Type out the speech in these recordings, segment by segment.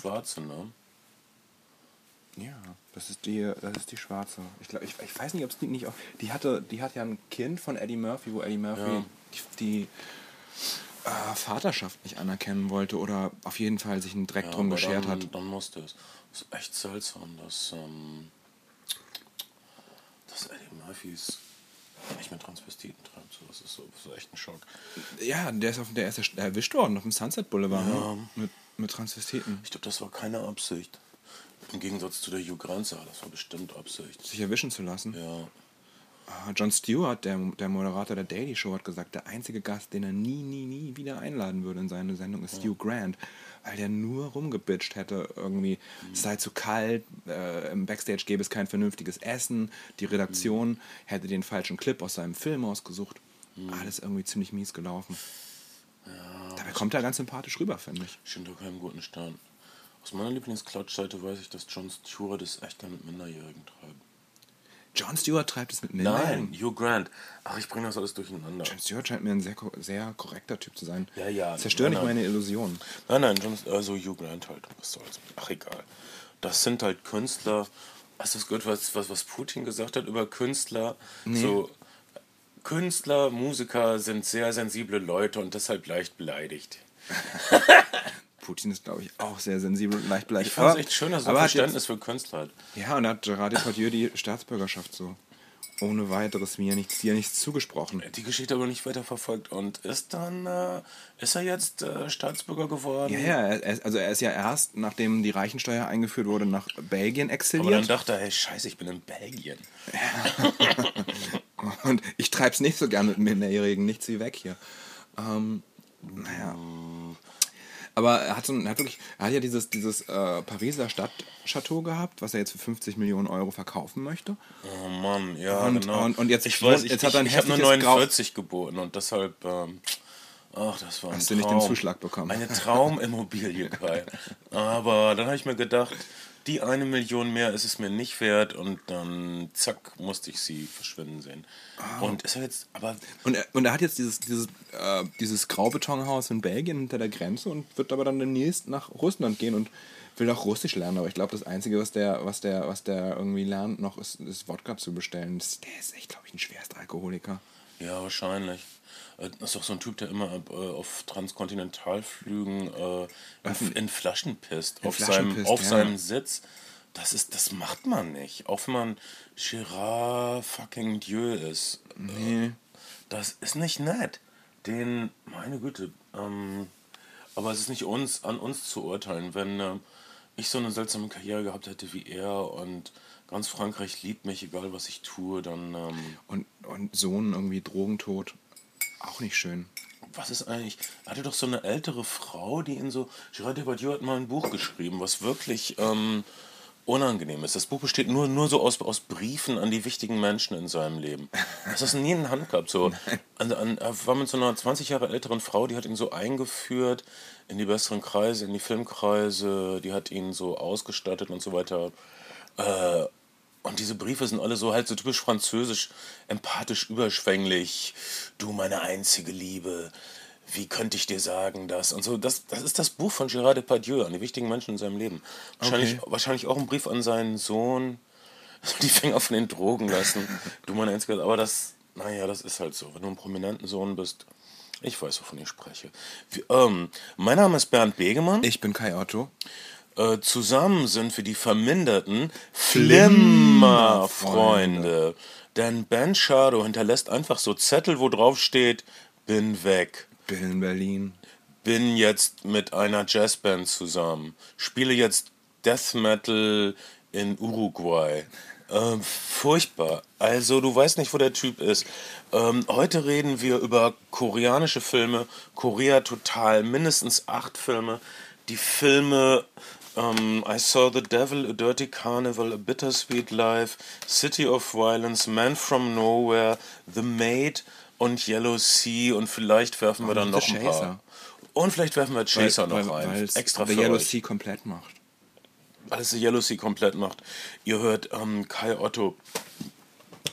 schwarze, ne? Ja, das ist die, das ist die schwarze. Ich, glaub, ich, ich weiß nicht, ob es die nicht auch. Die hatte, die hat ja ein Kind von Eddie Murphy, wo Eddie Murphy Ja. die, die äh, Vaterschaft nicht anerkennen wollte oder auf jeden Fall sich einen Dreck Ja, drum beschert dann, hat. Dann musste es. Das ist echt seltsam, dass, ähm, dass Eddie Murphys nicht mit Transvestiten treibt. So, das ist so, so echt ein Schock. Ja, der ist, auf, der ist erwischt worden auf dem Sunset Boulevard Ja. ne? mit, mit Transvestiten. Ich glaube, das war keine Absicht. Im Gegensatz zu der Hugh Grant-Sache, das war bestimmt Absicht. Sich erwischen zu lassen. Ja. Ah, Jon Stewart, der, der Moderator der Daily Show, hat gesagt, der einzige Gast, den er nie, nie, nie wieder einladen würde in seine Sendung, ist Hugh Grant. Weil der nur rumgebitcht hätte, irgendwie, es sei zu kalt, äh, im Backstage gäbe es kein vernünftiges Essen, die Redaktion hätte den falschen Clip aus seinem Film ausgesucht. Alles irgendwie ziemlich mies gelaufen. Dabei kommt er ganz sympathisch rüber, finde ich. Stimmt doch keinen guten Stern. Aus meiner Lieblingsklatschseite weiß ich, dass Jon Stewart es echt gerne mit Minderjährigen treibt. Jon Stewart treibt es mit Minderjährigen. Nein, Hugh Grant. Ach, ich bringe das alles durcheinander. Jon Stewart scheint mir ein sehr, sehr korrekter Typ zu sein. Ja, ja. Zerstör nicht meine Illusionen. Nein, nein, John, also Hugh Grant halt. Was soll's. Ach, egal. Das sind halt Künstler. Hast du das gehört, was, was, was Putin gesagt hat über Künstler? So, Künstler, Musiker sind sehr sensible Leute und deshalb leicht beleidigt. Putin ist, glaube ich, auch sehr sensibel und leicht beleidigt. Ich fand es echt schön, dass er Verständnis für Künstler hat. Jetzt, ja, und hat Gerard Depardieu die Staatsbürgerschaft so ohne weiteres mir nichts, dir nichts zugesprochen. Die Geschichte aber nicht weiter verfolgt und ist dann, äh, ist er jetzt äh, Staatsbürger geworden? Ja, ja, er, also er ist ja erst, nachdem die Reichensteuer eingeführt wurde, nach Belgien Aber dann exiliert. dachte er, hey, scheiße, ich bin in Belgien. Und ich treib's nicht so gern mit Minderjährigen, nichts wie weg hier. Ähm, naja. Aber er hat, so, er hat wirklich, er hat ja dieses, dieses äh, Pariser Stadtchateau gehabt, was er jetzt für 50 Millionen Euro verkaufen möchte. Oh Mann, ja, Und- genau. und- und jetzt- ich weiß, ich, jetzt hat er ein ich, ich habe nur heftiges Grau- 49 geboten und deshalb, ähm, ach, das war ein Hast Traum. du nicht den Zuschlag bekommen? Eine Traumimmobilie, Kai. Aber dann habe ich mir gedacht, die eine Million mehr ist es mir nicht wert und dann, zack, musste ich sie verschwinden sehen. Ah. Und ist er jetzt, aber Und er, und er hat jetzt dieses, dieses, äh, dieses Graubetonhaus in Belgien hinter der Grenze und wird aber dann demnächst nach Russland gehen und will auch Russisch lernen. Aber ich glaube, das Einzige, was der, was der, was der irgendwie lernt, noch ist, ist Wodka zu bestellen. Das, der ist echt, glaube ich, ein Schwerstalkoholiker. Ja, wahrscheinlich. Äh, Das ist doch so ein Typ, der immer äh, auf Transkontinentalflügen äh, in, in Flaschen pisst. In auf Flaschen seinem, pisst, auf ja. seinem Sitz. Das, ist, das macht man nicht. Auch wenn man Gérard fucking Dieu ist. Nee. Das ist nicht nett. Den, meine Güte. Ähm, aber es ist nicht uns, an uns zu urteilen. Wenn äh, ich so eine seltsame Karriere gehabt hätte wie er und ganz Frankreich liebt mich, egal was ich tue, dann. Ähm, Und, und Sohn irgendwie Drogentod. Auch nicht schön. Was ist eigentlich? Er hatte doch so eine ältere Frau, die ihn so. Gérard Depardieu hat mal ein Buch geschrieben, was wirklich ähm, unangenehm ist. Das Buch besteht nur, nur so aus, aus Briefen an die wichtigen Menschen in seinem Leben. Das hast du nie in der Hand gehabt. So. An, an, er war mit so einer 20 Jahre älteren Frau, die hat ihn so eingeführt in die besseren Kreise, in die Filmkreise, die hat ihn so ausgestattet und so weiter. Äh, und diese Briefe sind alle so halt so typisch französisch, empathisch überschwänglich. Du, meine einzige Liebe, wie könnte ich dir sagen das? Und so, das, das ist das Buch von Gérard Depardieu an die wichtigen Menschen in seinem Leben. Wahrscheinlich, Okay. wahrscheinlich auch ein Brief an seinen Sohn, die Finger von den Drogen lassen. Du, meine einzige, aber das, naja, das ist halt so. Wenn du ein prominenten Sohn bist, ich weiß, wovon ich spreche. Wie, ähm, mein Name ist Bernd Begemann. Ich bin Kai Otto. Äh, zusammen sind wir die verminderten Flimmerfreunde. Denn Ben Shadow hinterlässt einfach so Zettel, wo drauf steht, bin weg. Bin in Berlin. Bin jetzt mit einer Jazzband zusammen. Spiele jetzt Death Metal in Uruguay. Ähm, furchtbar. Also du weißt nicht, wo der Typ ist. Ähm, heute reden wir über koreanische Filme. Korea total. Mindestens acht Filme. Die Filme ähm, I Saw the Devil, A Dirty Carnival, A Bittersweet Life, City of Violence, Man from Nowhere, The Maid und Yellow Sea und vielleicht werfen wir dann noch ein Chaser. paar. Und vielleicht werfen wir Chaser noch rein. Weil es Extra The für Yellow euch. Sea komplett macht. Weil es die Yellow Sea komplett macht. Ihr hört ähm, Kai Otto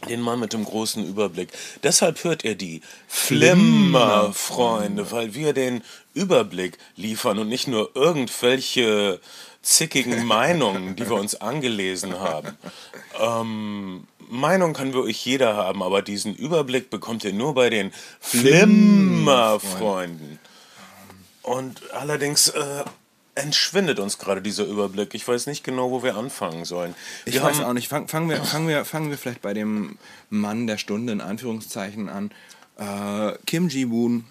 Den Mann mit dem großen Überblick. Deshalb hört ihr die Flimmerfreunde, weil wir den Überblick liefern und nicht nur irgendwelche zickigen Meinungen, die wir uns angelesen haben. Ähm, Meinung kann wirklich jeder haben, aber diesen Überblick bekommt ihr nur bei den Flimmerfreunden. Und allerdings äh, entschwindet uns gerade dieser Überblick. Ich weiß nicht genau, wo wir anfangen sollen. Wir Ich weiß auch nicht. Fang, fangen, wir, fangen, wir, fangen wir vielleicht bei dem Mann der Stunde in Anführungszeichen an. Äh, Kim Ji-woon.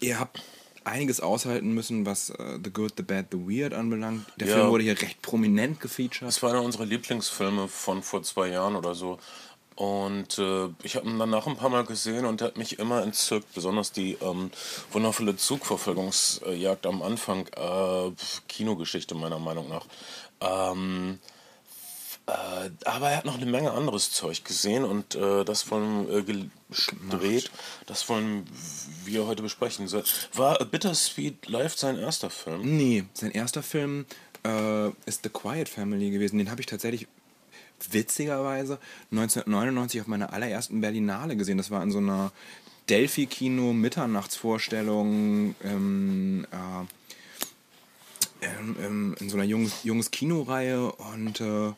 Ihr habt einiges aushalten müssen, was äh, The Good, The Bad, The Weird anbelangt. Der Ja. Film wurde hier recht prominent gefeatured. Das war einer unserer Lieblingsfilme von vor zwei Jahren oder so. Und äh, ich habe ihn danach ein paar Mal gesehen und der hat mich immer entzückt. Besonders die ähm, wundervolle Zugverfolgungsjagd am Anfang. Äh, Kinogeschichte meiner Meinung nach. Ähm, äh, aber er hat noch eine Menge anderes Zeug gesehen und äh, das wollen äh, gedreht. Das wollen wir heute besprechen. War A Bittersweet Life sein erster Film? Nee, sein erster Film äh, ist The Quiet Family gewesen. Den habe ich tatsächlich witzigerweise 1999 auf meiner allerersten Berlinale gesehen. Das war in so einer Delphi-Kino Mitternachtsvorstellung ähm, äh, ähm, ähm, in so einer junges, junges Kinoreihe und, äh,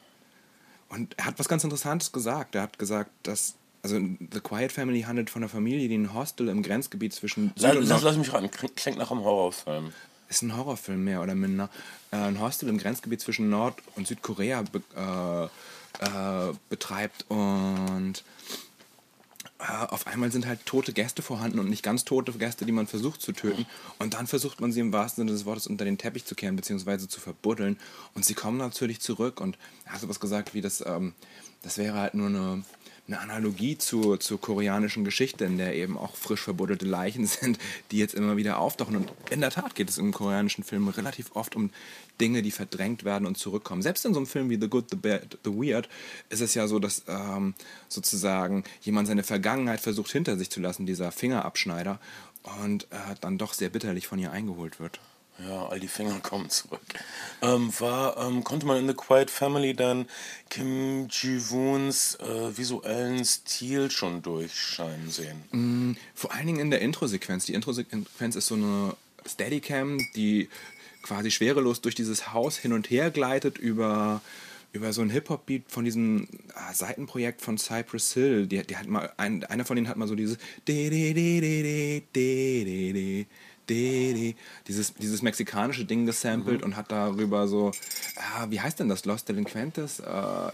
und er hat was ganz Interessantes gesagt. Er hat gesagt, dass also The Quiet Family handelt von einer Familie, die ein Hostel im Grenzgebiet zwischen Süd Lass, lass, lass mich ran, klingt nach einem Horrorfilm. ist ein Horrorfilm mehr oder minder. Äh, ein Hostel im Grenzgebiet zwischen Nord- und Südkorea be äh, äh, betreibt und auf einmal sind halt tote Gäste vorhanden und nicht ganz tote Gäste, die man versucht zu töten. Und dann versucht man sie im wahrsten Sinne des Wortes unter den Teppich zu kehren, beziehungsweise zu verbuddeln. Und sie kommen natürlich zurück und er hat sowas gesagt wie, das, ähm, das wäre halt nur eine, eine Analogie zur, zur koreanischen Geschichte, in der eben auch frisch verbuddelte Leichen sind, die jetzt immer wieder auftauchen. Und in der Tat geht es im koreanischen Film relativ oft um Dinge, die verdrängt werden und zurückkommen. Selbst in so einem Film wie The Good, The Bad, The Weird ist es ja so, dass ähm, sozusagen jemand seine Vergangenheit versucht hinter sich zu lassen, dieser Fingerabschneider, und äh, dann doch sehr bitterlich von ihr eingeholt wird. Ja, all die Finger kommen zurück. Ähm, war, ähm, konnte man in The Quiet Family dann Kim Ji-woons äh, visuellen Stil schon durchscheinen sehen? Vor allen Dingen in der Intro-Sequenz. Die Intro-Sequenz ist so eine Steadicam, die quasi schwerelos durch dieses Haus hin und her gleitet über, über so ein Hip-Hop-Beat von diesem ah, Seitenprojekt von Cypress Hill. Die, die hat mal, ein, einer von denen hat mal so dieses dieses, dieses mexikanische Ding gesampelt und hat darüber so, ah, wie heißt denn das? Los Delinquentes? Äh,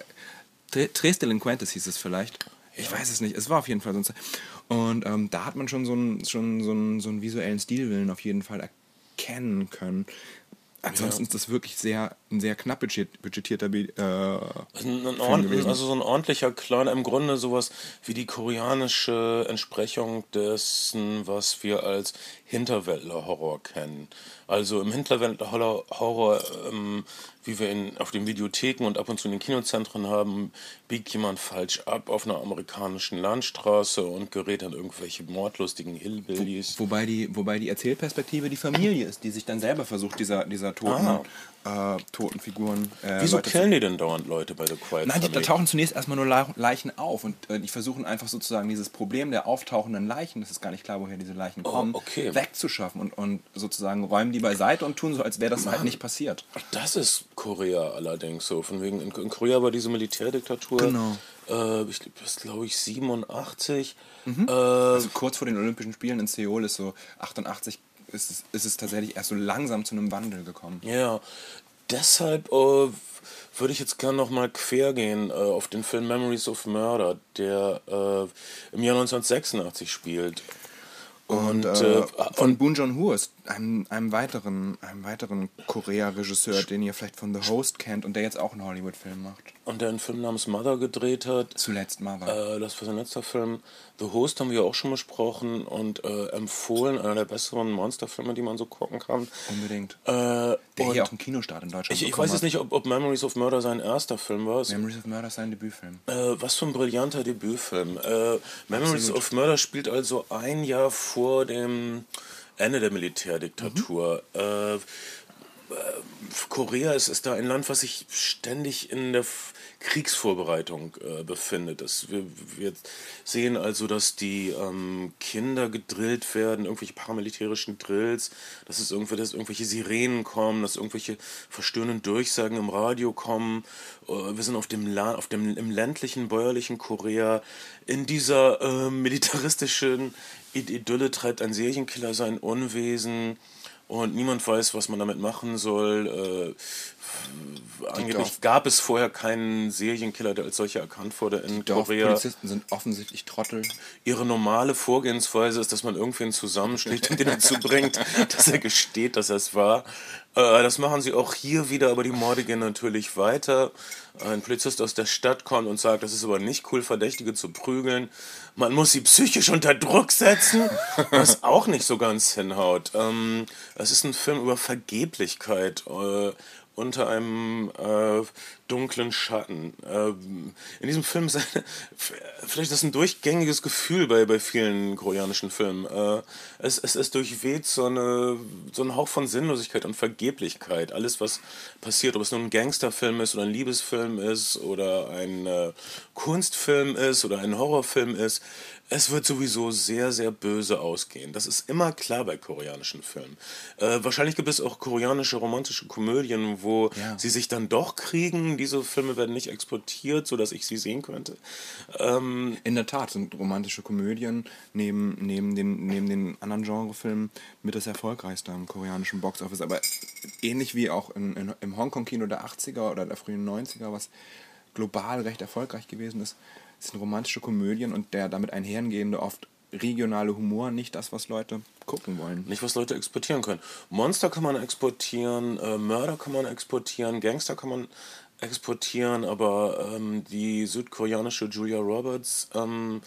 Tre- Tres Delinquentes hieß es vielleicht. Ich weiß es nicht. Es war auf jeden Fall so. ein- Und ähm, da hat man schon so einen, schon so einen, so einen visuellen Stilwillen auf jeden Fall erkennen können. Ansonsten ist das wirklich sehr, ein sehr knapp budget, budgetierter äh, Ein, ein Film also so ein ordentlicher kleiner, im Grunde sowas wie die koreanische Entsprechung dessen, was wir als Hinterwäldler-Horror kennen. Also im Hinterwäldler-Horror, ähm, wie wir ihn auf den Videotheken und ab und zu in den Kinozentren haben, biegt jemand falsch ab auf einer amerikanischen Landstraße und gerät an irgendwelche mordlustigen Hillbillies. Wobei die, wobei die Erzählperspektive die Familie ist, die sich dann selber versucht, dieser, dieser toten, äh, toten Figuren. Äh. Wieso Leute killen die denn dauernd Leute bei The Quiet Nein, die, da tauchen zunächst erstmal nur Le- Leichen auf und äh, die versuchen einfach sozusagen dieses Problem der auftauchenden Leichen, das ist gar nicht klar, woher diese Leichen kommen, Oh, okay. wegzuschaffen und, und sozusagen räumen die beiseite und tun so, als wäre das halt nicht passiert. Das ist Korea allerdings so. Von wegen, in, in Korea war diese Militärdiktatur, Genau. äh, ich das glaube ich 87. Mhm. Äh, Also kurz vor den Olympischen Spielen in Seoul ist so 88 ist es, ist es tatsächlich erst so langsam zu einem Wandel gekommen. ja, deshalb äh, würde ich jetzt gerne noch mal quer gehen äh, auf den Film Memories of Murder, der äh, im Jahr 1986 spielt. Und, äh, äh, von Boon Joon-ho ist einem, einem weiteren, einem weiteren Korea-Regisseur, den ihr vielleicht von The Host kennt und der jetzt auch einen Hollywood-Film macht. und der einen Film namens Mother gedreht hat. Zuletzt Mother. Äh, das war sein letzter Film. The Host haben wir auch schon besprochen und äh, empfohlen, einer der besseren Monsterfilme, die man so gucken kann. Unbedingt. Äh, der hier auch einen Kinostart in Deutschland ich, ich weiß jetzt nicht, ob, ob Memories of Murder sein erster Film war. Es- Memories of Murder ist sein Debütfilm. Äh, was für ein brillanter Debütfilm. Äh, Memories Absolut. of Murder spielt also ein Jahr vor dem Ende der Militärdiktatur. Mhm. Äh, Korea ist, ist da ein Land, was sich ständig in der Kriegsvorbereitung äh, befindet. Das, wir, wir sehen also, dass die ähm, Kinder gedrillt werden, irgendwelche paramilitärischen Drills, dass es irgendwie, dass irgendwelche Sirenen kommen, dass irgendwelche verstörenden Durchsagen im Radio kommen. Äh, wir sind auf dem, La auf dem im ländlichen, bäuerlichen Korea. In dieser äh, militaristischen Idylle treibt ein Serienkiller sein Unwesen und niemand weiß, was man damit machen soll. Äh, angeblich gab es vorher keinen Serienkiller, der als solcher erkannt wurde in Die Korea. Polizisten sind offensichtlich Trottel. Ihre normale Vorgehensweise ist, dass man irgendwen zusammenschlägt und den dazu bringt, dass er gesteht, dass er es war. Äh, das machen sie auch hier wieder, aber die Morde gehen natürlich weiter. Ein Polizist aus der Stadt kommt und sagt, das ist aber nicht cool, Verdächtige zu prügeln. Man muss sie psychisch unter Druck setzen, was auch nicht so ganz hinhaut. Ähm, es ist ein Film über Vergeblichkeit. Äh, unter einem äh, dunklen Schatten. Ähm, in diesem Film ist eine, vielleicht ist das ein durchgängiges Gefühl bei, bei vielen koreanischen Filmen. Äh, es, es, es durchweht so, eine, so ein Hauch von Sinnlosigkeit und Vergeblichkeit. Alles, was passiert, ob es nun ein Gangsterfilm ist oder ein Liebesfilm ist oder ein äh, Kunstfilm ist oder ein Horrorfilm ist, es wird sowieso sehr, sehr böse ausgehen. Das ist immer klar bei koreanischen Filmen. Äh, wahrscheinlich gibt es auch koreanische romantische Komödien, wo Ja. sie sich dann doch kriegen. Diese Filme werden nicht exportiert, sodass ich sie sehen könnte. Ähm, In der Tat sind romantische Komödien neben, neben, den, neben den anderen Genrefilmen mit das erfolgreichste am koreanischen Boxoffice. Aber ähnlich wie auch in, in, im Hongkong-Kino der 80er oder der frühen 90er, was global recht erfolgreich gewesen ist, sind romantische Komödien und der damit einhergehende oft regionale Humor nicht das, was Leute gucken wollen. nicht, was Leute exportieren können. Monster kann man exportieren, äh, Mörder kann man exportieren, Gangster kann man exportieren, aber ähm, die südkoreanische Julia Roberts ähm,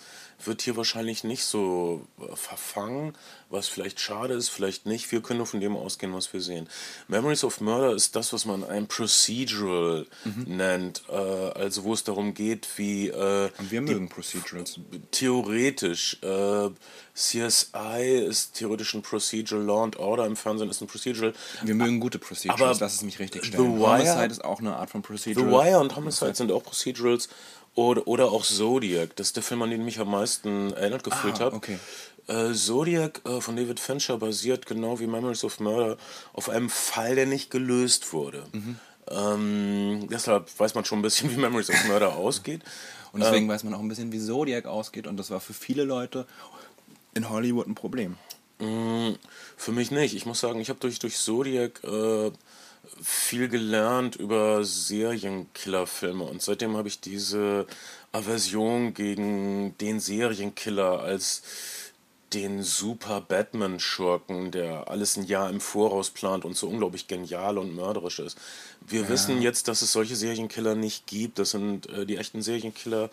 wird hier wahrscheinlich nicht so äh, verfangen, was vielleicht schade ist, vielleicht nicht. Wir können nur von dem ausgehen, was wir sehen. Memories of Murder ist das, was man ein Procedural nennt, äh, also wo es darum geht, wie äh, Und wir mögen Procedurals. theoretisch. Äh, CSI ist theoretisch ein Procedural, Law and Order im Fernsehen ist ein Procedural. Wir mögen gute Procedurals, Aber lass es mich richtig The stellen. Wire- Homicide ist auch eine Art von The Procedural. Wire und Homicide sind auch Procedurals. Oder, oder auch Zodiac. Das ist der Film, an den ich mich am meisten erinnert gefühlt Ah, habe. okay. Äh, Zodiac äh, von David Fincher basiert genau wie Memories of Murder auf einem Fall, der nicht gelöst wurde. Mhm. Ähm, deshalb weiß man schon ein bisschen, wie Memories of Murder ausgeht. Und deswegen weiß man auch ein bisschen, wie Zodiac ausgeht. Und das war für viele Leute in Hollywood ein Problem. Mm, Für mich nicht. Ich muss sagen, ich habe durch, durch Zodiac äh, viel gelernt über Serienkillerfilme und seitdem habe ich diese Aversion gegen den Serienkiller als den super Batman-Schurken, der alles ein Jahr im Voraus plant und so unglaublich genial und mörderisch ist. Wir wissen jetzt, dass es solche Serienkiller nicht gibt. Das sind äh, die echten Serienkiller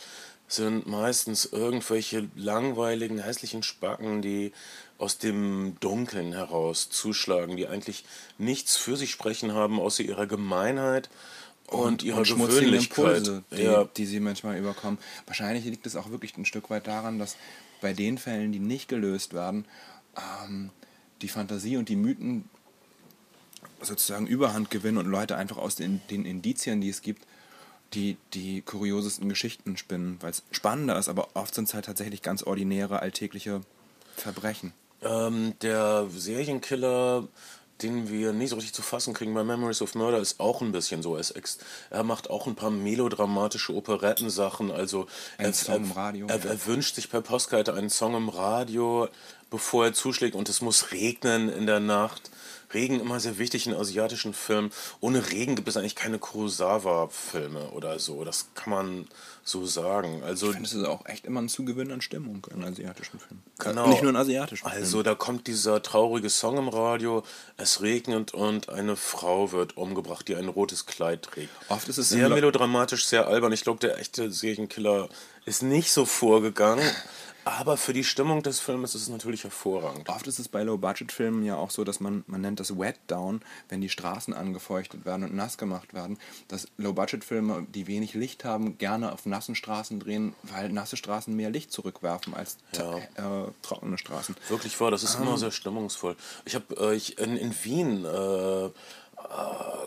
sind meistens irgendwelche langweiligen, hässlichen Spacken, die aus dem Dunkeln heraus zuschlagen, die eigentlich nichts für sich sprechen haben, außer ihrer Gemeinheit und, ihrer schmutzigen Gewöhnlichkeit. Impulse, die, ja, die sie manchmal überkommen. Wahrscheinlich liegt es auch wirklich ein Stück weit daran, dass bei den Fällen, die nicht gelöst werden, ähm, die Fantasie und die Mythen sozusagen Überhand gewinnen und Leute einfach aus den, den Indizien, die es gibt, die, die kuriosesten Geschichten spinnen, weil es spannender ist, aber oft sind es halt tatsächlich ganz ordinäre, alltägliche Verbrechen. Ähm, der Serienkiller, den wir nie so richtig zu fassen kriegen bei Memories of Murder, ist auch ein bisschen so. Er, er macht auch ein paar melodramatische Operettensachen. Also er, er, Er, er wünscht sich per Postkarte einen Song im Radio, bevor er zuschlägt und es muss regnen in der Nacht. Regen immer sehr wichtig in asiatischen Filmen. Ohne Regen gibt es eigentlich keine Kurosawa-Filme oder so. Das kann man so sagen. Also Ich finde, es ist auch echt immer ein Zugewinn an Stimmung in asiatischen Filmen. Genau. Nicht nur in asiatischen Also da kommt dieser traurige Song im Radio, es regnet und eine Frau wird umgebracht, die ein rotes Kleid trägt. Oft ist es sehr melodramatisch, sehr albern. Ich glaube, der echte Serienkiller ist nicht so vorgegangen, aber für die Stimmung des Films ist es natürlich hervorragend. Oft ist es bei Low-Budget-Filmen ja auch so, dass man, man nennt das Wet Down, wenn die Straßen angefeuchtet werden und nass gemacht werden, dass Low-Budget-Filme, die wenig Licht haben, gerne auf nassen Straßen drehen, weil nasse Straßen mehr Licht zurückwerfen als Ja. äh, trockene Straßen. Wirklich wahr, das ist Ah. immer sehr stimmungsvoll. Ich habe äh, ich in, in Wien äh, äh,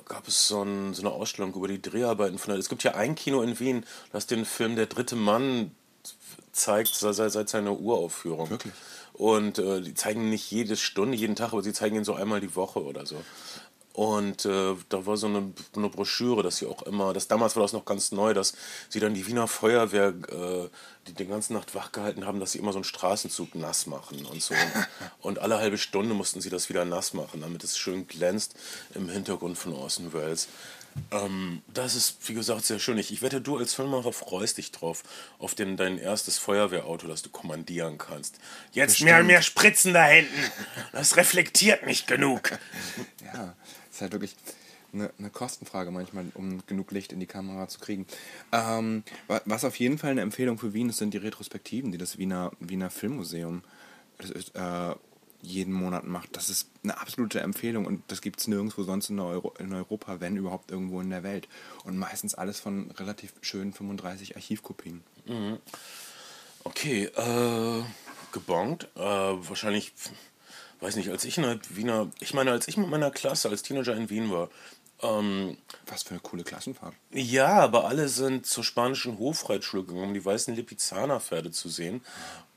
gab es so, ein, so, eine Ausstellung über die Dreharbeiten von. Es gibt ja ein Kino in Wien, das den Film Der dritte Mann zeigt seit, seit seiner Uraufführung. Wirklich? Und äh, die zeigen nicht jede Stunde, jeden Tag, aber sie zeigen ihn so einmal die Woche oder so. Und äh, da war so eine, eine, Broschüre, dass sie auch immer, das damals war das noch ganz neu, dass sie dann die Wiener Feuerwehr, äh, die die ganze Nacht wach gehalten haben, dass sie immer so einen Straßenzug nass machen und so. und alle halbe Stunde mussten sie das wieder nass machen, damit es schön glänzt im Hintergrund von Orson Welles. Ähm, das ist, wie gesagt, sehr schön. Ich, ich wette, du als Filmemacher freust dich drauf, auf den, dein erstes Feuerwehrauto, das du kommandieren kannst. Jetzt Bestimmt. mehr mehr Spritzen da hinten. Das reflektiert nicht genug. Ja, ist halt wirklich eine, eine, Kostenfrage manchmal, um genug Licht in die Kamera zu kriegen. Ähm, was auf jeden Fall eine Empfehlung für Wien ist, sind die Retrospektiven, die das Wiener, Wiener Filmmuseum ist, äh, jeden Monat macht. Das ist eine absolute Empfehlung und das gibt es nirgendwo sonst in, Euro, in, Europa, wenn überhaupt irgendwo in der Welt. Und meistens alles von relativ schönen 35 Archivkopien. Mhm. Okay, äh, gebongt. Äh, wahrscheinlich weiß nicht, als ich in der Wiener, ich meine, als ich mit meiner Klasse als Teenager in Wien war, ähm, Was für eine coole Klassenfahrt. Ja, aber alle sind zur spanischen Hofreitschule gegangen, um die weißen Lipizzaner-Pferde zu sehen.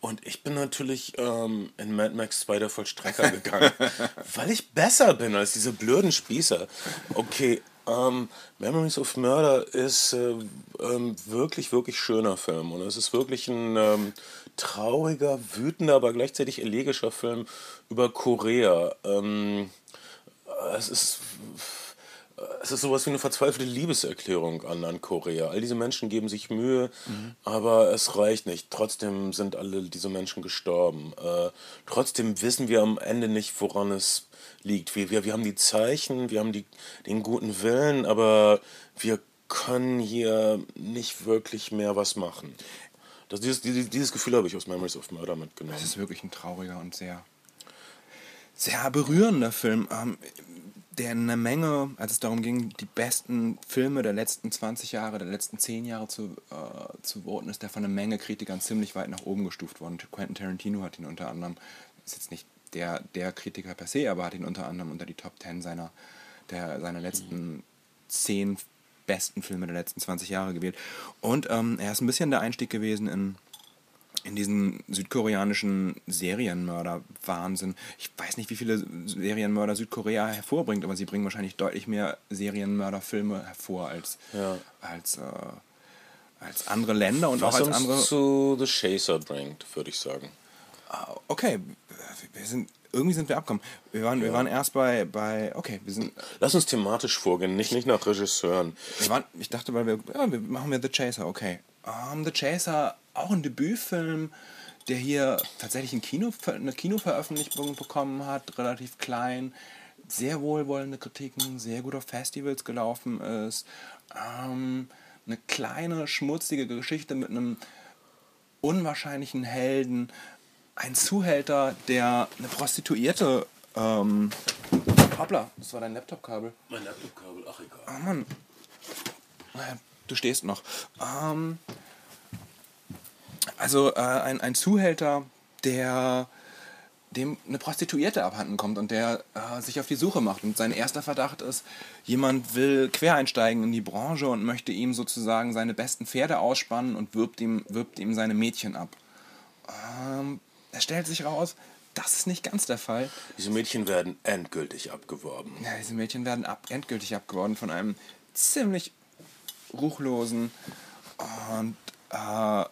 Und ich bin natürlich ähm, in Mad Max 2 der Vollstrecker gegangen, weil ich besser bin als diese blöden Spießer. Okay, ähm, Memories of Murder ist äh, ähm, wirklich, wirklich schöner Film. Und es ist wirklich ein ähm, trauriger, wütender, aber gleichzeitig elegischer Film über Korea. Ähm, es ist es ist sowas wie eine verzweifelte Liebeserklärung an, an Korea. All diese Menschen geben sich Mühe, mhm. aber es reicht nicht. Trotzdem sind alle diese Menschen gestorben. Äh, trotzdem wissen wir am Ende nicht, woran es liegt. Wir, wir, wir haben die Zeichen, wir haben die, den guten Willen, aber wir können hier nicht wirklich mehr was machen. Das, dieses, dieses, Gefühl habe ich aus Memories of Murder mitgenommen. Das ist wirklich ein trauriger und sehr, sehr berührender Film. Ähm, der eine Menge, als es darum ging, die besten Filme der letzten 20 Jahre, der letzten 10 Jahre zu, äh, zu voten, ist der von einer Menge Kritikern ziemlich weit nach oben gestuft worden. Quentin Tarantino hat ihn unter anderem, ist jetzt nicht der, der Kritiker per se, aber hat ihn unter anderem unter die Top 10 seiner, der, seiner letzten 10 besten Filme der letzten 20 Jahre gewählt. Und ähm, er ist ein bisschen der Einstieg gewesen in, in diesen südkoreanischen Serienmörder-Wahnsinn. Ich weiß nicht, wie viele Serienmörder Südkorea hervorbringt, aber sie bringen wahrscheinlich deutlich mehr Serienmörderfilme hervor als, ja. als, äh, als andere Länder und Was auch als andere. zu The Chaser bringt, würde ich sagen. Ah, okay, wir sind irgendwie sind wir abgekommen. Wir waren, ja. wir waren erst bei, bei, okay, wir sind. Lass uns thematisch vorgehen, nicht, nicht nach Regisseuren. Wir waren, ich dachte, weil wir, ja, wir machen wir The Chaser, okay. Um, The Chaser, auch ein Debütfilm, der hier tatsächlich ein Kino, eine Kinoveröffentlichung bekommen hat, relativ klein, sehr wohlwollende Kritiken, sehr gut auf Festivals gelaufen ist. Ähm, eine kleine, schmutzige Geschichte mit einem unwahrscheinlichen Helden. Ein Zuhälter, der eine Prostituierte. Ähm, hoppla, das war dein Laptopkabel. Mein Laptopkabel, ach egal. Oh Mann du stehst noch. Ähm, also äh, ein, ein Zuhälter, der dem eine Prostituierte abhanden kommt und der äh, sich auf die Suche macht. Und sein erster Verdacht ist, jemand will quereinsteigen in die Branche und möchte ihm sozusagen seine besten Pferde ausspannen und wirbt ihm, wirbt ihm seine Mädchen ab. Ähm, es stellt sich raus, das ist nicht ganz der Fall. Diese Mädchen werden endgültig abgeworben. Ja, diese Mädchen werden ab, endgültig abgeworben von einem ziemlich ruchlosen und äh,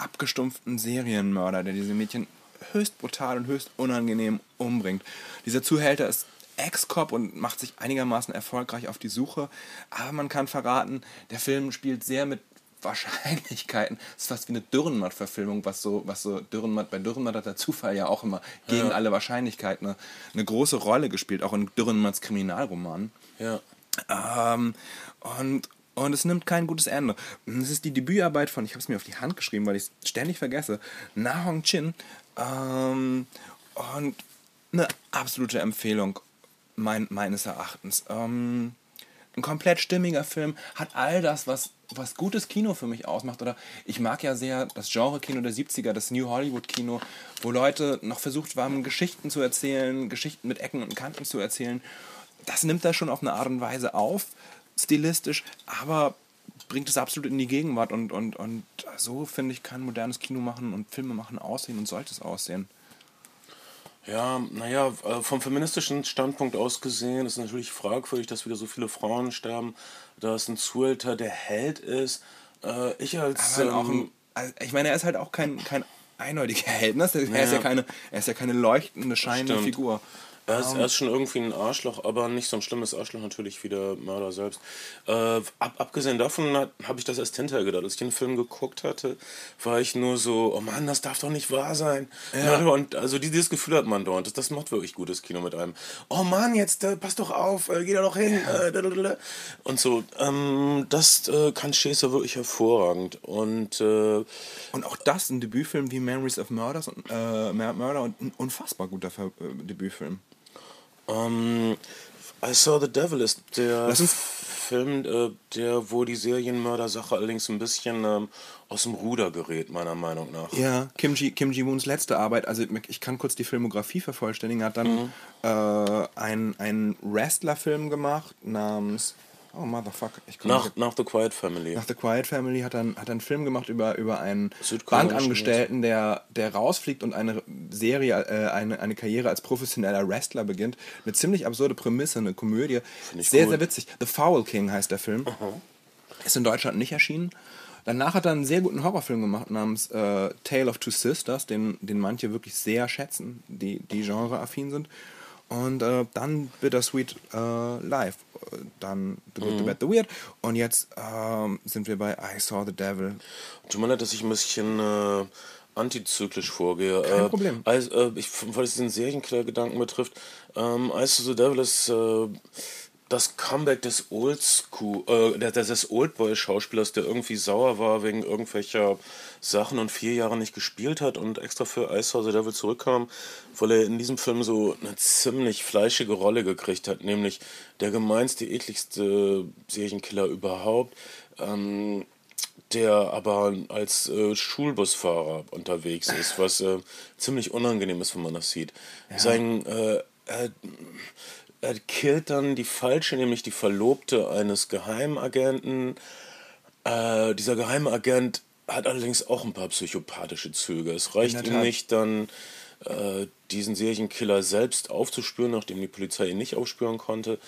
abgestumpften Serienmörder, der diese Mädchen höchst brutal und höchst unangenehm umbringt. Dieser Zuhälter ist Ex-Cop und macht sich einigermaßen erfolgreich auf die Suche, aber man kann verraten, der Film spielt sehr mit Wahrscheinlichkeiten. Es ist fast wie eine Dürrenmatt-Verfilmung, was so, was so Dürrenmatt, bei Dürrenmatt hat der Zufall ja auch immer gegen ja. alle Wahrscheinlichkeiten eine, eine, große Rolle gespielt, auch in Dürrenmatts Kriminalroman. Ja. Ähm, und und es nimmt kein gutes Ende. Es ist die Debütarbeit von, ich habe es mir auf die Hand geschrieben, weil ich es ständig vergesse, Na Hong Chin. Ähm, und eine absolute Empfehlung mein, meines Erachtens. Ähm, ein komplett stimmiger Film, hat all das, was, was gutes Kino für mich ausmacht. Oder ich mag ja sehr das Genre-Kino der 70er, das New Hollywood-Kino, wo Leute noch versucht haben, Geschichten zu erzählen, Geschichten mit Ecken und Kanten zu erzählen das nimmt er schon auf eine Art und Weise auf, stilistisch, aber bringt es absolut in die Gegenwart und, und, und so, finde ich, kann modernes Kino machen und Filme machen aussehen und sollte es aussehen. Ja, naja, äh, vom feministischen Standpunkt aus gesehen ist natürlich fragwürdig, dass wieder so viele Frauen sterben, dass ein Zuhälter der Held ist. Äh, ich als. Halt ähm, ein, also ich meine, er ist halt auch kein, kein eindeutiger Held. Ne? Er, ja. ist ja keine, er ist ja keine leuchtende, scheinende Stimmt. Figur. Er ist, er ist schon irgendwie ein Arschloch, aber nicht so ein schlimmes Arschloch natürlich wie der Mörder selbst. Äh, ab, abgesehen davon habe ich das erst hinterher gedacht. Als ich den Film geguckt hatte, war ich nur so, oh Mann, das darf doch nicht wahr sein. Ja. Und also dieses Gefühl hat man dort. Das, das macht wirklich gutes Kino mit einem. Oh Mann, jetzt äh, pass doch auf, äh, geh da doch hin. Ja. Äh, und so. Ähm, das äh, kann Schäfer wirklich hervorragend. Und, äh, und auch das, ein Debütfilm wie Memories of Murders und, Murder und ein unfassbar guter Debütfilm. Um, ähm, I Saw the Devil ist der Film, äh, der, wo die Serienmörder-Sache allerdings ein bisschen ähm, aus dem Ruder gerät, meiner Meinung nach. Ja, Kim Ji, Kim Ji Woons letzte Arbeit, also ich kann kurz die Filmografie vervollständigen, hat dann mhm. äh, einen Wrestler-Film gemacht namens Oh, Motherfucker. Ich nach, nicht, nach The Quiet Family. Nach The Quiet Family hat er, hat er einen Film gemacht über, über einen Bankangestellten, der, der rausfliegt und eine Serie, äh, eine, eine Karriere als professioneller Wrestler beginnt. Eine ziemlich absurde Prämisse, eine Komödie. Sehr, cool. sehr witzig. The Foul King heißt der Film. Aha. Ist in Deutschland nicht erschienen. Danach hat er einen sehr guten Horrorfilm gemacht namens äh, Tale of Two Sisters, den, den manche wirklich sehr schätzen, die, die genreaffin sind. Und äh, dann Bittersweet äh, Live. Dann The Good, mhm. The Bad, The Weird. Und jetzt ähm, sind wir bei I Saw the Devil. Tut mir leid, dass ich ein bisschen äh, antizyklisch vorgehe. Kein äh, Problem. Also, äh, ich, weil es diesen Serienkiller-Gedanken betrifft, ähm, I Saw the Devil ist äh, das Comeback des Oldschool, äh, des Oldboy-Schauspielers, der irgendwie sauer war wegen irgendwelcher Sachen und vier Jahre nicht gespielt hat und extra für Ice House the Devil zurückkam, weil er in diesem Film so eine ziemlich fleischige Rolle gekriegt hat, nämlich der gemeinste, ekligste Serienkiller überhaupt. Ähm, der aber als äh, Schulbusfahrer unterwegs ist, was äh, ziemlich unangenehm ist, wenn man das sieht. Ja. Sein äh, er killt dann die falsche, nämlich die Verlobte eines Geheimagenten. Äh, dieser Geheimagent hat allerdings auch ein paar psychopathische Züge. Es reicht ihm nicht dann, äh, diesen Serienkiller selbst aufzuspüren, nachdem die Polizei ihn nicht aufspüren konnte,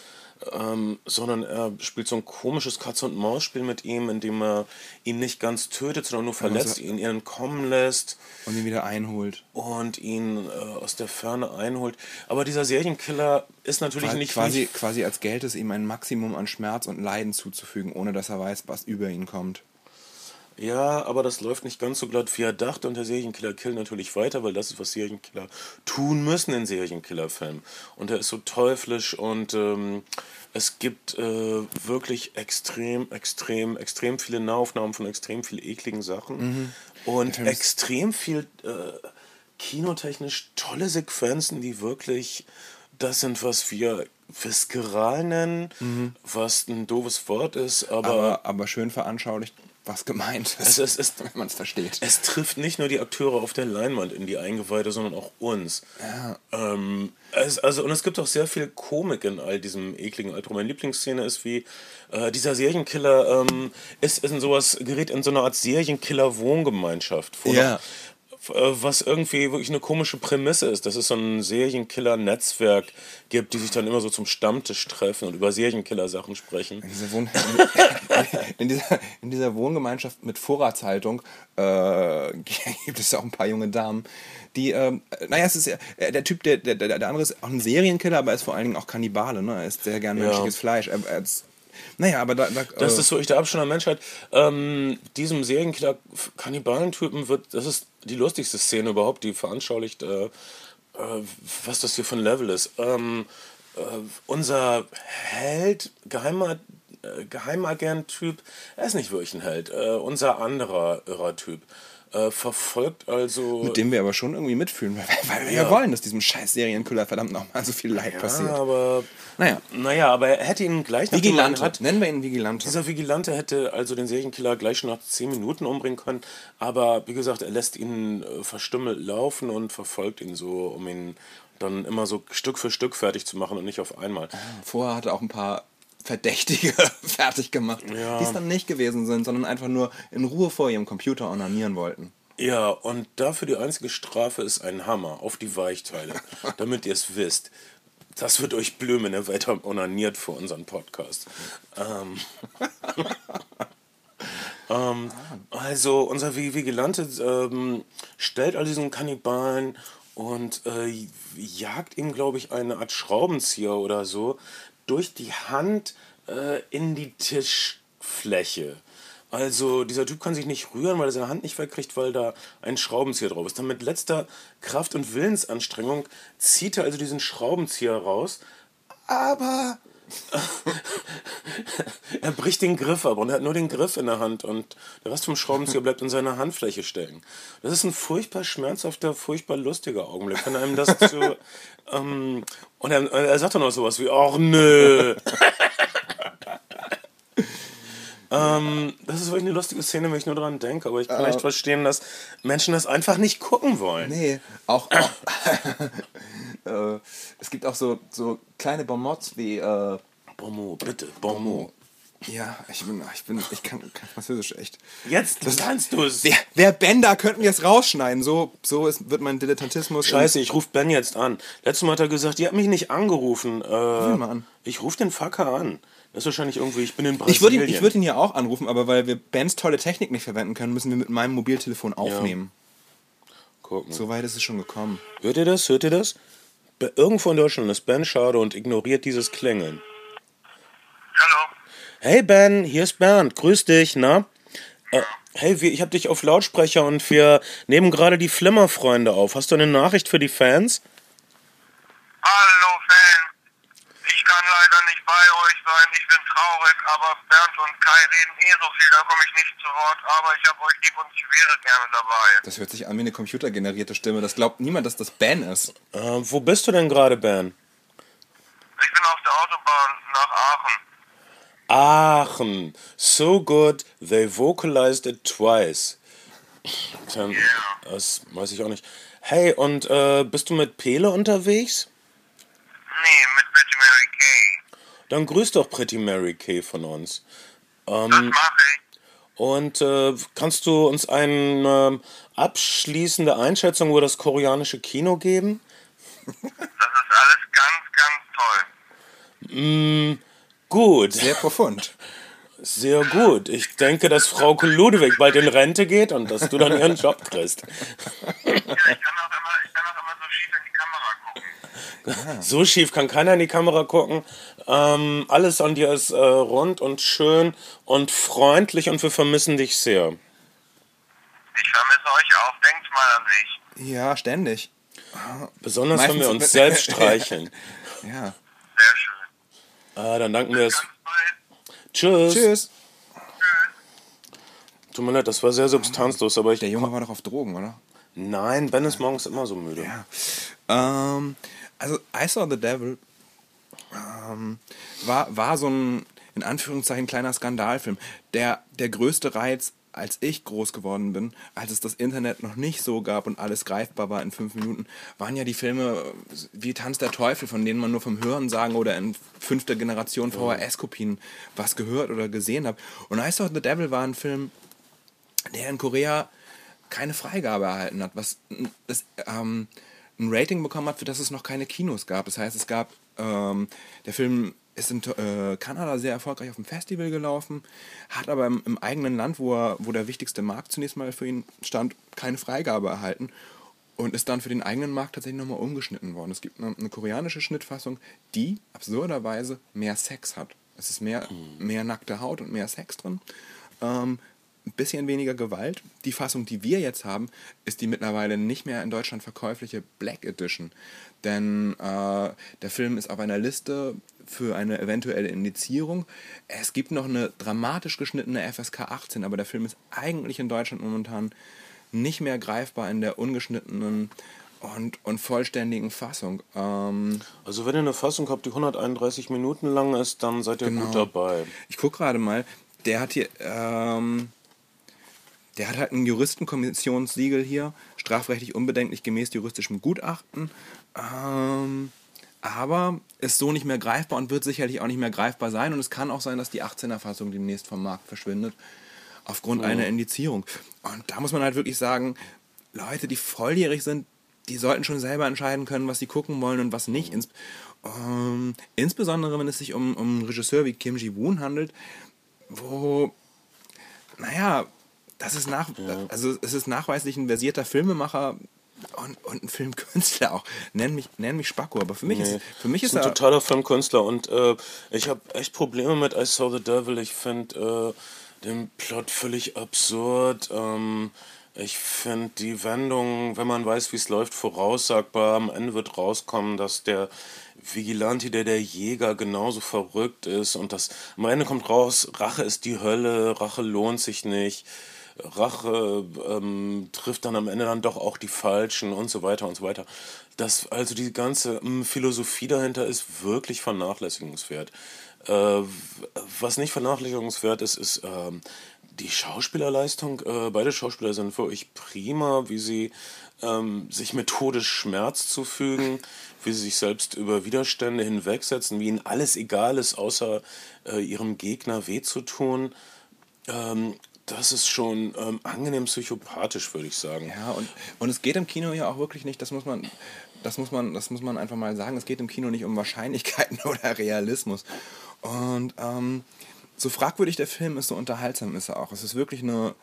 ähm, sondern er spielt so ein komisches Katz-und-Maus-Spiel mit ihm, in dem er ihn nicht ganz tötet, sondern nur verletzt, ihn entkommen lässt. Und ihn wieder einholt. Und ihn äh, aus der Ferne einholt. Aber dieser Serienkiller ist natürlich quasi, nicht... Quasi, quasi als Geld es ihm ein Maximum an Schmerz und Leiden zuzufügen, ohne dass er weiß, was über ihn kommt. Ja, aber das läuft nicht ganz so glatt, wie er dachte. Und der Serienkiller killt natürlich weiter, weil das ist, was Serienkiller tun müssen in Serienkillerfilmen. Und er ist so teuflisch und ähm, es gibt äh, wirklich extrem, extrem, extrem viele Nahaufnahmen von extrem viel ekligen Sachen. Mhm. Und extrem viel äh, kinotechnisch tolle Sequenzen, die wirklich das sind, was wir viskaral nennen, mhm. was ein doofes Wort ist, aber, aber, aber schön veranschaulicht was gemeint ist, es, es, wenn man es versteht. Es trifft nicht nur die Akteure auf der Leinwand in die Eingeweide, sondern auch uns. Ja. Ähm, es, also, und es gibt auch sehr viel Komik in all diesem ekligen Altrum. Meine Lieblingsszene ist wie äh, dieser Serienkiller ähm, ist, ist in sowas, gerät in so eine Art Serienkiller-Wohngemeinschaft. Ja. Äh, was irgendwie wirklich eine komische Prämisse ist, dass es so ein Serienkiller-Netzwerk gibt, die sich dann immer so zum Stammtisch treffen und über Serienkiller-Sachen sprechen. In dieser, Wohn in, dieser, in dieser, Wohngemeinschaft mit Vorratshaltung äh, gibt es auch ein paar junge Damen, die, äh, naja, es ist ja, äh, der Typ, der, der, der andere ist auch ein Serienkiller, aber er ist vor allen Dingen auch Kannibale, ne? Er isst sehr gern menschliches ja. Fleisch. Er, er ist naja, aber da. da das äh, ist wirklich der Abstand der Menschheit. Ähm, diesem Serienkiller-Kannibalentypen wird, das ist die lustigste Szene überhaupt, die veranschaulicht, äh, äh, was das hier für ein Level ist. Ähm, äh, unser Held, Geheimer, äh, Geheimagent-Typ, er ist nicht wirklich ein Held. Äh, unser anderer Irrer-Typ äh, verfolgt also. Mit dem wir aber schon irgendwie mitfühlen, weil, weil wir ja. ja wollen, dass diesem scheiß Serienkiller verdammt nochmal so viel Leid ja, passiert. aber. Naja. Naja, aber er hätte ihn gleich nach Vigilante. Hat, Nennen wir ihn Vigilante. Dieser Vigilante hätte also den Serienkiller gleich schon nach 10 Minuten umbringen können, aber wie gesagt, er lässt ihn äh, verstümmelt laufen und verfolgt ihn so, um ihn dann immer so Stück für Stück fertig zu machen und nicht auf einmal. Vorher hat er auch ein paar Verdächtige fertig gemacht, Ja. die es dann nicht gewesen sind, sondern einfach nur in Ruhe vor ihrem Computer onanieren wollten. Ja, und dafür die einzige Strafe ist ein Hammer auf die Weichteile, damit ihr es wisst. Das wird euch Blümen, ne, weiter onaniert für unseren Podcast. Ähm, ähm, also, unser Vi- Vigilante ähm, stellt all diesen Kannibalen und äh, jagt ihm, glaube ich, eine Art Schraubenzieher oder so durch die Hand äh, in die Tischfläche. Also dieser Typ kann sich nicht rühren, weil er seine Hand nicht wegkriegt, weil da ein Schraubenzieher drauf ist. Dann mit letzter Kraft und Willensanstrengung zieht er also diesen Schraubenzieher raus. Aber er bricht den Griff ab und er hat nur den Griff in der Hand und der Rest vom Schraubenzieher bleibt in seiner Handfläche stecken. Das ist ein furchtbar schmerzhafter, furchtbar lustiger Augenblick, wenn einem das zu... Ähm, und er, er sagt dann auch sowas wie, ach nö. ähm, das ist wirklich eine lustige Szene, wenn ich nur dran denke, aber ich kann echt verstehen, dass Menschen das einfach nicht gucken wollen. Nee, auch, auch äh, es gibt auch so, so kleine Bonmots wie äh, Bonmot, bitte, Bonmot. ja, ich bin, ich bin, ich kann, kann Französisch echt. Jetzt kannst du es. Wer, wer Ben da könnten wir es rausschneiden. So, so ist, wird mein Dilettantismus. Scheiße, ich rufe Ben jetzt an. Letztes Mal hat er gesagt, die hat mich nicht angerufen. Äh, ihn mal an. Ich rufe den Fucker an. Das ist wahrscheinlich irgendwie, ich bin in Ich Brasilien. würde ihn, ich würd ihn ja auch anrufen, aber weil wir Bens tolle Technik nicht verwenden können, müssen wir mit meinem Mobiltelefon aufnehmen. Gucken. So weit ist es schon gekommen. Hört ihr das? Hört ihr das? Irgendwo in Deutschland ist Ben schade und ignoriert dieses Klingeln. Hallo. Hey Ben, hier ist Bernd. Grüß dich, na? Äh, hey, wir, ich habe dich auf Lautsprecher und wir nehmen gerade die Flimmerfreunde auf. Hast du eine Nachricht für die Fans? Hallo Fan. Ich kann leider nicht bei euch sein. Ich bin traurig, aber Bernd und Kai reden eh so viel, da komme ich nicht zu Wort. Aber ich habe euch lieb und ich wäre gerne dabei. Das hört sich an wie eine computergenerierte Stimme. Das glaubt niemand, dass das Ben ist. Äh, wo bist du denn gerade, Ben? Ich bin auf der Autobahn nach Aachen. Aachen. So good, they vocalized it twice. Tja, Das weiß ich auch nicht. Hey, und äh, bist du mit Pele unterwegs? Nee, mit Pretty Mary Kay. Dann grüß doch Pretty Mary Kay von uns. Das mache ich. Und äh, kannst du uns eine ähm, abschließende Einschätzung über das koreanische Kino geben? Das ist alles ganz, ganz toll. Gut, Sehr profund. sehr gut. Ich denke, dass Frau Ludwig bald in Rente geht und dass du dann ihren Job kriegst. Ja, ich kann auch immer, ich kann auch immer so schief in die So schief kann keiner in die Kamera gucken. Ähm, alles an dir ist äh, rund und schön und freundlich und wir vermissen dich sehr. Ich vermisse euch auch. Denkt mal an mich. Ja, ständig. Besonders Meistens wenn wir uns selbst streicheln. Ja. Sehr schön. Äh, dann danken wir es. Tschüss. Tschüss. Tut mir leid, das war sehr substanzlos, aber ich. Der Junge war doch auf Drogen, oder? Nein, Ben ist morgens immer so müde. Ähm, also I Saw the Devil ähm, war, war so ein, in Anführungszeichen, kleiner Skandalfilm. Der, der größte Reiz, als ich groß geworden bin, als es das Internet noch nicht so gab und alles greifbar war in fünf Minuten, waren ja die Filme wie Tanz der Teufel, von denen man nur vom Hören sagen oder in fünfter Generation VHS-Kopien was gehört oder gesehen hat. Und I Saw the Devil war ein Film, der in Korea keine Freigabe erhalten hat, was das, ähm, ein Rating bekommen hat, für das es noch keine Kinos gab. Das heißt, es gab, ähm, der Film ist in äh, Kanada sehr erfolgreich auf dem Festival gelaufen, hat aber im, im eigenen Land, wo, er, wo der wichtigste Markt zunächst mal für ihn stand, keine Freigabe erhalten und ist dann für den eigenen Markt tatsächlich nochmal umgeschnitten worden. Es gibt eine, eine koreanische Schnittfassung, die absurderweise mehr Sex hat. Es ist mehr, mehr nackte Haut und mehr Sex drin. Ähm, ein bisschen weniger Gewalt. Die Fassung, die wir jetzt haben, ist die mittlerweile nicht mehr in Deutschland verkäufliche Black Edition. Denn äh, der Film ist auf einer Liste für eine eventuelle Indizierung. Es gibt noch eine dramatisch geschnittene FSK 18, aber der Film ist eigentlich in Deutschland momentan nicht mehr greifbar in der ungeschnittenen und, und vollständigen Fassung. Ähm, Also wenn ihr eine Fassung habt, die 131 Minuten lang ist, dann seid ihr gut dabei. Ich gucke gerade mal, der hat hier, ähm, der hat halt ein Juristenkommissionssiegel hier, strafrechtlich unbedenklich gemäß juristischem Gutachten. Ähm, aber ist so nicht mehr greifbar und wird sicherlich auch nicht mehr greifbar sein. Und es kann auch sein, dass die 18er-Fassung demnächst vom Markt verschwindet, aufgrund einer Indizierung. Und da muss man halt wirklich sagen, Leute, die volljährig sind, die sollten schon selber entscheiden können, was sie gucken wollen und was nicht. Ins, ähm, insbesondere, wenn es sich um, um einen Regisseur wie Kim Ji-woon handelt, wo, naja, das ist nach, also es ist nachweislich ein versierter Filmemacher und, und ein Filmkünstler auch. Nenn mich, nenn mich Spacko, aber für mich Nee, ist, für mich ist ein er totaler Filmkünstler und äh, ich habe echt Probleme mit I Saw the Devil. Ich finde äh, den Plot völlig absurd. Ähm, ich finde die Wendung, wenn man weiß, wie es läuft, voraussagbar. Am Ende wird rauskommen, dass der Vigilante, der der Jäger genauso verrückt ist und das am Ende kommt raus, Rache ist die Hölle, Rache lohnt sich nicht. Rache ähm, trifft dann am Ende dann doch auch die Falschen und so weiter und so weiter. Das, also die ganze ähm, Philosophie dahinter ist wirklich vernachlässigungswert. Äh, was nicht vernachlässigungswert ist, ist ähm, die Schauspielerleistung. Äh, beide Schauspieler sind wirklich prima, wie sie ähm, sich methodisch Schmerz zufügen, wie sie sich selbst über Widerstände hinwegsetzen, wie ihnen alles egal ist, außer äh, ihrem Gegner weh zu tun. Ähm, das ist schon ähm, angenehm psychopathisch, würde ich sagen. Ja, und, und es geht im Kino ja auch wirklich nicht, das muss man, das muss man, das muss man einfach mal sagen, es geht im Kino nicht um Wahrscheinlichkeiten oder Realismus. Und ähm, so fragwürdig der Film ist, so unterhaltsam ist er auch. Es ist wirklich eine,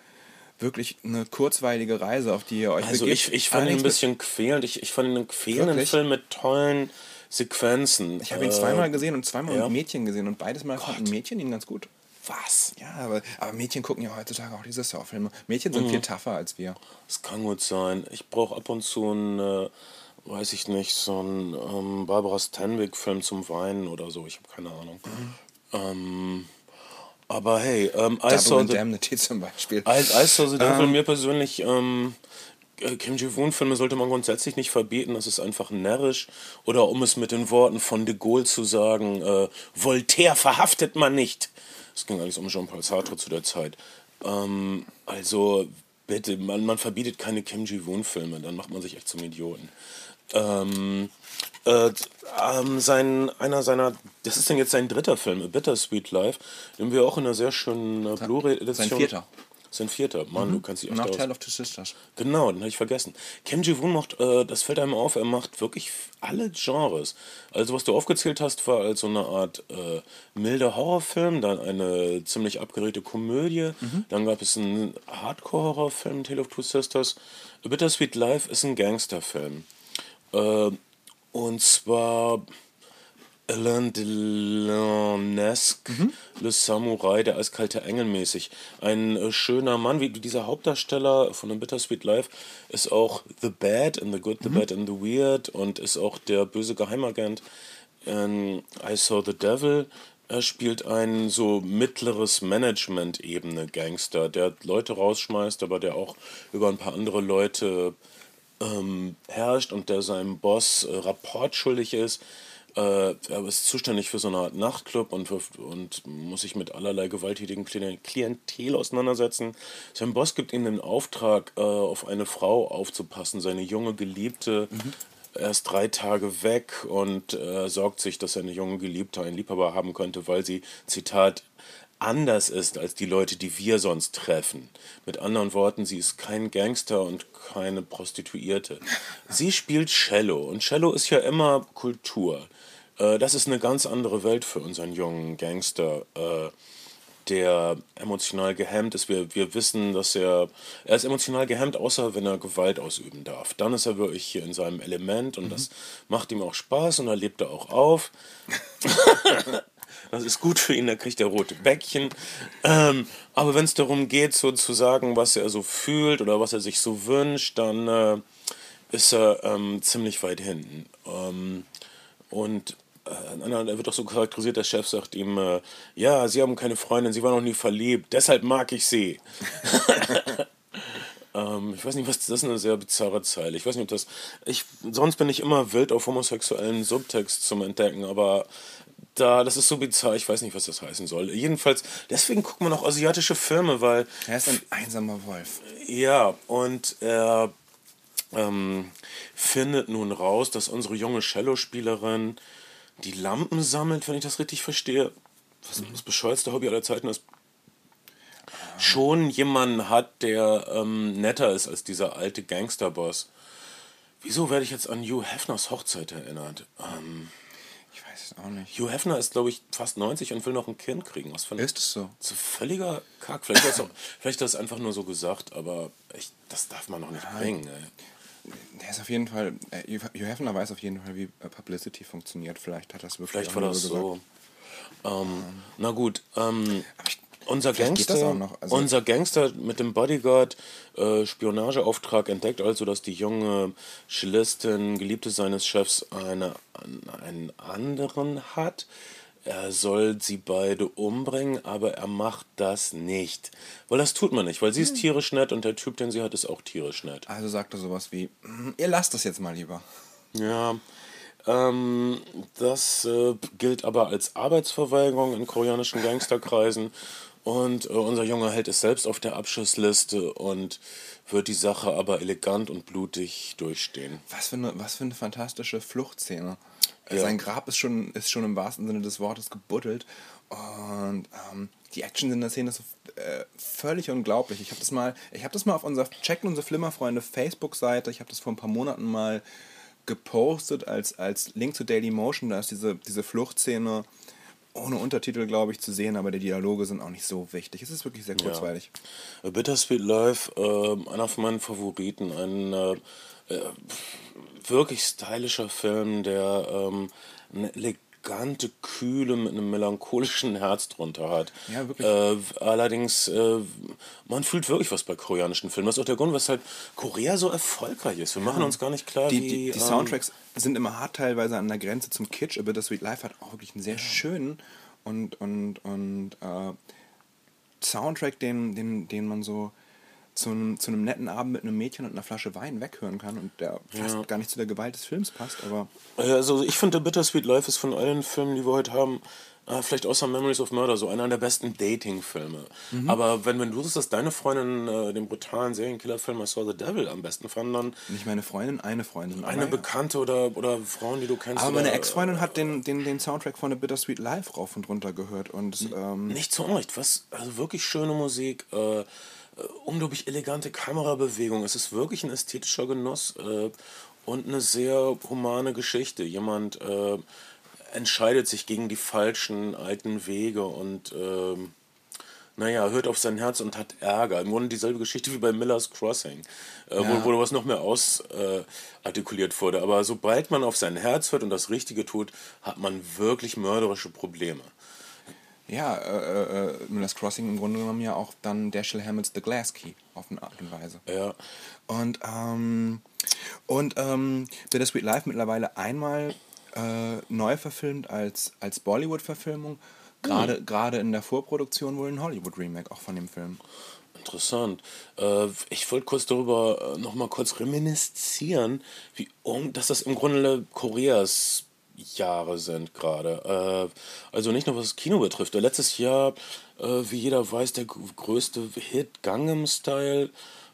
wirklich eine kurzweilige Reise, auf die ihr euch Also begebt. ich, ich fand ihn ein bisschen quälend. Ich, ich fand ihn einen quälenden Wirklich? Film mit tollen Sequenzen. Ich habe ihn Äh, zweimal gesehen und zweimal ja. mit Mädchen gesehen und beides Mal fanden Mädchen ihn ganz gut. Was? Ja, aber, aber Mädchen gucken ja heutzutage auch diese Saw-Filme. Mädchen Mhm. sind viel tougher als wir. Das kann gut sein. Ich brauche ab und zu einen, äh, weiß ich nicht, so einen ähm, Barbara Stanwyck-Film zum Weinen oder so. Ich habe keine Ahnung. Ähm, aber hey, ähm, I, saw the, Indemnity zum Beispiel. I, I saw the Devil mir persönlich, ähm, äh, Kim Ji-woon-Filme sollte man grundsätzlich nicht verbieten, das ist einfach närrisch. Oder um es mit den Worten von de Gaulle zu sagen, äh, Voltaire verhaftet man nicht. Es ging alles um Jean-Paul Sartre zu der Zeit. Ähm, also bitte, man, man verbietet keine Kim Ji-woon-Filme, dann macht man sich echt zum Idioten. Ähm, äh, ähm, sein, einer seiner, das ist denn jetzt sein dritter Film, A Bittersweet Life, den wir auch in einer sehr schönen äh, Blu-ray-Edition. Sein vierter. Sein vierter. Mann, du kannst dich echt Nach. Tale of Two Sisters. Genau, den habe ich vergessen. Kim Ji-woon macht, äh, das fällt einem auf, er macht wirklich alle Genres. Also was du aufgezählt hast, war als so eine Art äh, milder Horrorfilm, dann eine ziemlich abgeregte Komödie, dann gab es einen Hardcore-Horrorfilm, Tale of Two Sisters. A Bittersweet Life ist ein Gangsterfilm. Äh, und zwar Alain Delon-esque, Le Samurai, der eiskalte Engel mäßig. Ein äh, schöner Mann, wie dieser Hauptdarsteller von einem Bittersweet Life, ist auch The Bad in The Good, The Bad and The Weird und ist auch der böse Geheimagent in I Saw the Devil. Er spielt ein so mittleres Management-Ebene Gangster, der Leute rausschmeißt, aber der auch über ein paar andere Leute ähm, herrscht und der seinem Boss äh, Rapport schuldig ist. Äh, er ist zuständig für so eine Art Nachtclub und, und muss sich mit allerlei gewalttätigen Klien- Klientel auseinandersetzen. Sein Boss gibt ihm den Auftrag, äh, auf eine Frau aufzupassen, seine junge Geliebte. Er ist drei Tage weg und äh, sorgt sich, dass seine junge Geliebte einen Liebhaber haben könnte, weil sie, Zitat, anders ist als die Leute, die wir sonst treffen. Mit anderen Worten, sie ist kein Gangster und keine Prostituierte. Sie spielt Cello und Cello ist ja immer Kultur. Äh, Das ist eine ganz andere Welt für unseren jungen Gangster, äh, der emotional gehemmt ist. Wir, wir wissen, dass er, er ist emotional gehemmt, außer wenn er Gewalt ausüben darf. Dann ist er wirklich hier in seinem Element und das macht ihm auch Spaß und da lebt er auch auf. Das ist gut für ihn, da kriegt er rote Bäckchen. Ähm, aber wenn es darum geht, so zu sagen, was er so fühlt oder was er sich so wünscht, dann äh, ist er ähm, ziemlich weit hinten. Ähm, und er wird auch so charakterisiert, der Chef sagt ihm, äh, ja, Sie haben keine Freundin, Sie waren noch nie verliebt, deshalb mag ich Sie. Ähm, ich weiß nicht, was das ist eine sehr bizarre Zeile. Ich weiß nicht, ob das. Ich, sonst bin ich immer wild auf homosexuellen Subtext zum Entdecken, aber da, das ist so bizarr, ich weiß nicht, was das heißen soll. Jedenfalls, deswegen guckt man auch asiatische Filme, weil Er ist ein einsamer Wolf. ja, und er ähm, findet nun raus, dass unsere junge Cello-Spielerin die Lampen sammelt, wenn ich das richtig verstehe. Was das bescheuerste Hobby aller Zeiten ist. Schon jemanden hat, der ähm, netter ist als dieser alte Gangsterboss. Wieso werde ich jetzt an Hugh Hefners Hochzeit erinnert? Ähm, Ich weiß es auch nicht. Hugh Hefner ist, glaube ich, fast 90 und will noch ein Kind kriegen. Was für ein Ist es so? so völliger Kack. Vielleicht hat das, einfach nur so gesagt, aber ich, das darf man noch nicht bringen. Ey. Der ist auf jeden Fall, äh, Hugh Hefner weiß auf jeden Fall, wie äh, Publicity funktioniert. Vielleicht hat das wirklich Vielleicht war das gesagt. so. Ähm, na gut, ähm, unser vielleicht geht Gangster. Also- unser Gangster mit dem Bodyguard äh, Spionageauftrag entdeckt also, dass die junge Cellistin, Geliebte seines Chefs, eine, einen anderen hat. Er soll sie beide umbringen, aber er macht das nicht. Weil das tut man nicht, weil sie ist tierisch nett und der Typ, den sie hat, ist auch tierisch nett. Also sagt er sowas wie, "Mm, ihr lasst das jetzt mal lieber. Ja, ähm, das äh, gilt aber als Arbeitsverweigerung in koreanischen Gangsterkreisen. Und äh, unser junger Held ist selbst auf der Abschussliste und wird die Sache aber elegant und blutig durchstehen. Was für eine, was für eine fantastische Fluchtszene. Ja. Sein Grab ist schon, ist schon im wahrsten Sinne des Wortes gebuddelt. Und ähm, die Action in der Szene ist so, äh, völlig unglaublich. Ich habe das mal, ich habe das mal auf unserer Checkt unsere Flimmerfreunde Facebook-Seite. Ich habe das vor ein paar Monaten mal gepostet als, als Link zu Daily Motion. Da ist diese, diese Fluchtszene ohne Untertitel, glaube ich, zu sehen, aber die Dialoge sind auch nicht so wichtig. Es ist wirklich sehr kurzweilig. A Bittersweet Life, äh, einer von meinen Favoriten, ein äh, äh, wirklich stylischer Film, der ähm, eine elegante Kühle mit einem melancholischen Herz drunter hat. Ja, wirklich. Äh, allerdings, äh, man fühlt wirklich was bei koreanischen Filmen. Das ist auch der Grund, weshalb Korea so erfolgreich ist. Wir machen uns gar nicht klar, Die, wie... die, die ähm, Soundtracks sind immer hart teilweise an der Grenze zum Kitsch, aber das Sweet Life hat auch wirklich einen sehr schönen und, und, und äh, Soundtrack, den, den, den man so zu einem, zu einem netten Abend mit einem Mädchen und einer Flasche Wein weghören kann und der fast Ja. gar nicht zu der Gewalt des Films passt, aber Ja, Also ich finde, Bittersweet Life ist von allen Filmen, die wir heute haben, äh, vielleicht außer Memories of Murder, so einer der besten Dating-Filme. Aber wenn, wenn du das, dass deine Freundin äh, den brutalen Serienkiller-Film I Saw the Devil am besten fand, dann nicht meine Freundin, eine Freundin. eine aber, ja. Bekannte oder, oder Frauen, die du kennst. aber meine oder, Ex-Freundin hat den, den, den Soundtrack von A Bittersweet Life rauf und runter gehört und ähm, Nicht zu Unrecht, was, also wirklich schöne Musik, äh, äh, unglaublich elegante Kamerabewegung. Es ist wirklich ein ästhetischer Genuss äh, und eine sehr humane Geschichte. Jemand äh, entscheidet sich gegen die falschen alten Wege und ähm, naja, hört auf sein Herz und hat Ärger. Im Grunde dieselbe Geschichte wie bei Miller's Crossing, äh, Ja. wo, wo was noch mehr ausartikuliert äh, wurde. Aber sobald man auf sein Herz hört und das Richtige tut, hat man wirklich mörderische Probleme. Ja, äh, äh, Miller's Crossing im Grunde genommen ja auch dann Dashiell Hammett's The Glass Key auf eine Art und Weise. Ja. Und, ähm, und ähm, Bittersweet Life mittlerweile einmal äh, neu verfilmt als, als Bollywood-Verfilmung. Gerade gerade in der Vorproduktion wohl ein Hollywood-Remake auch von dem Film. Interessant. Äh, ich wollte kurz darüber äh, noch mal kurz reminiszieren, wie um, dass das im Grunde Koreas Jahre sind gerade. Äh, also nicht nur was das Kino betrifft. Äh, Letztes Jahr, äh, wie jeder weiß, der größte Hit Gangnam Style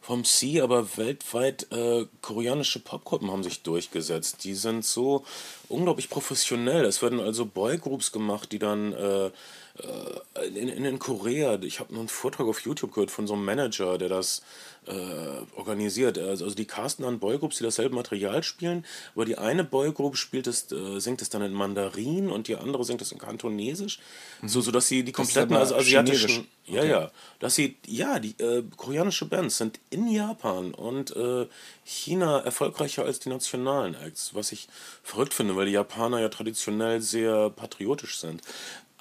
vom C, aber weltweit äh, koreanische Popgruppen haben sich durchgesetzt. Die sind so unglaublich professionell. Es werden also Boygroups gemacht, die dann äh, äh, in, in, Korea, ich habe einen Vortrag auf YouTube gehört von so einem Manager, der das äh, organisiert. Also, also die casten dann Boygroups, die dasselbe Material spielen, aber die eine Boygroup spielt es, äh, singt es dann in Mandarin und die andere singt es in Kantonesisch, so, so dass sie die kompletten also asiatischen, Chinesisch. ja ja, dass sie ja die äh, koreanische Bands sind in Japan und äh, China erfolgreicher als die nationalen Acts, was ich verrückt finde, weil die Japaner ja traditionell sehr patriotisch sind.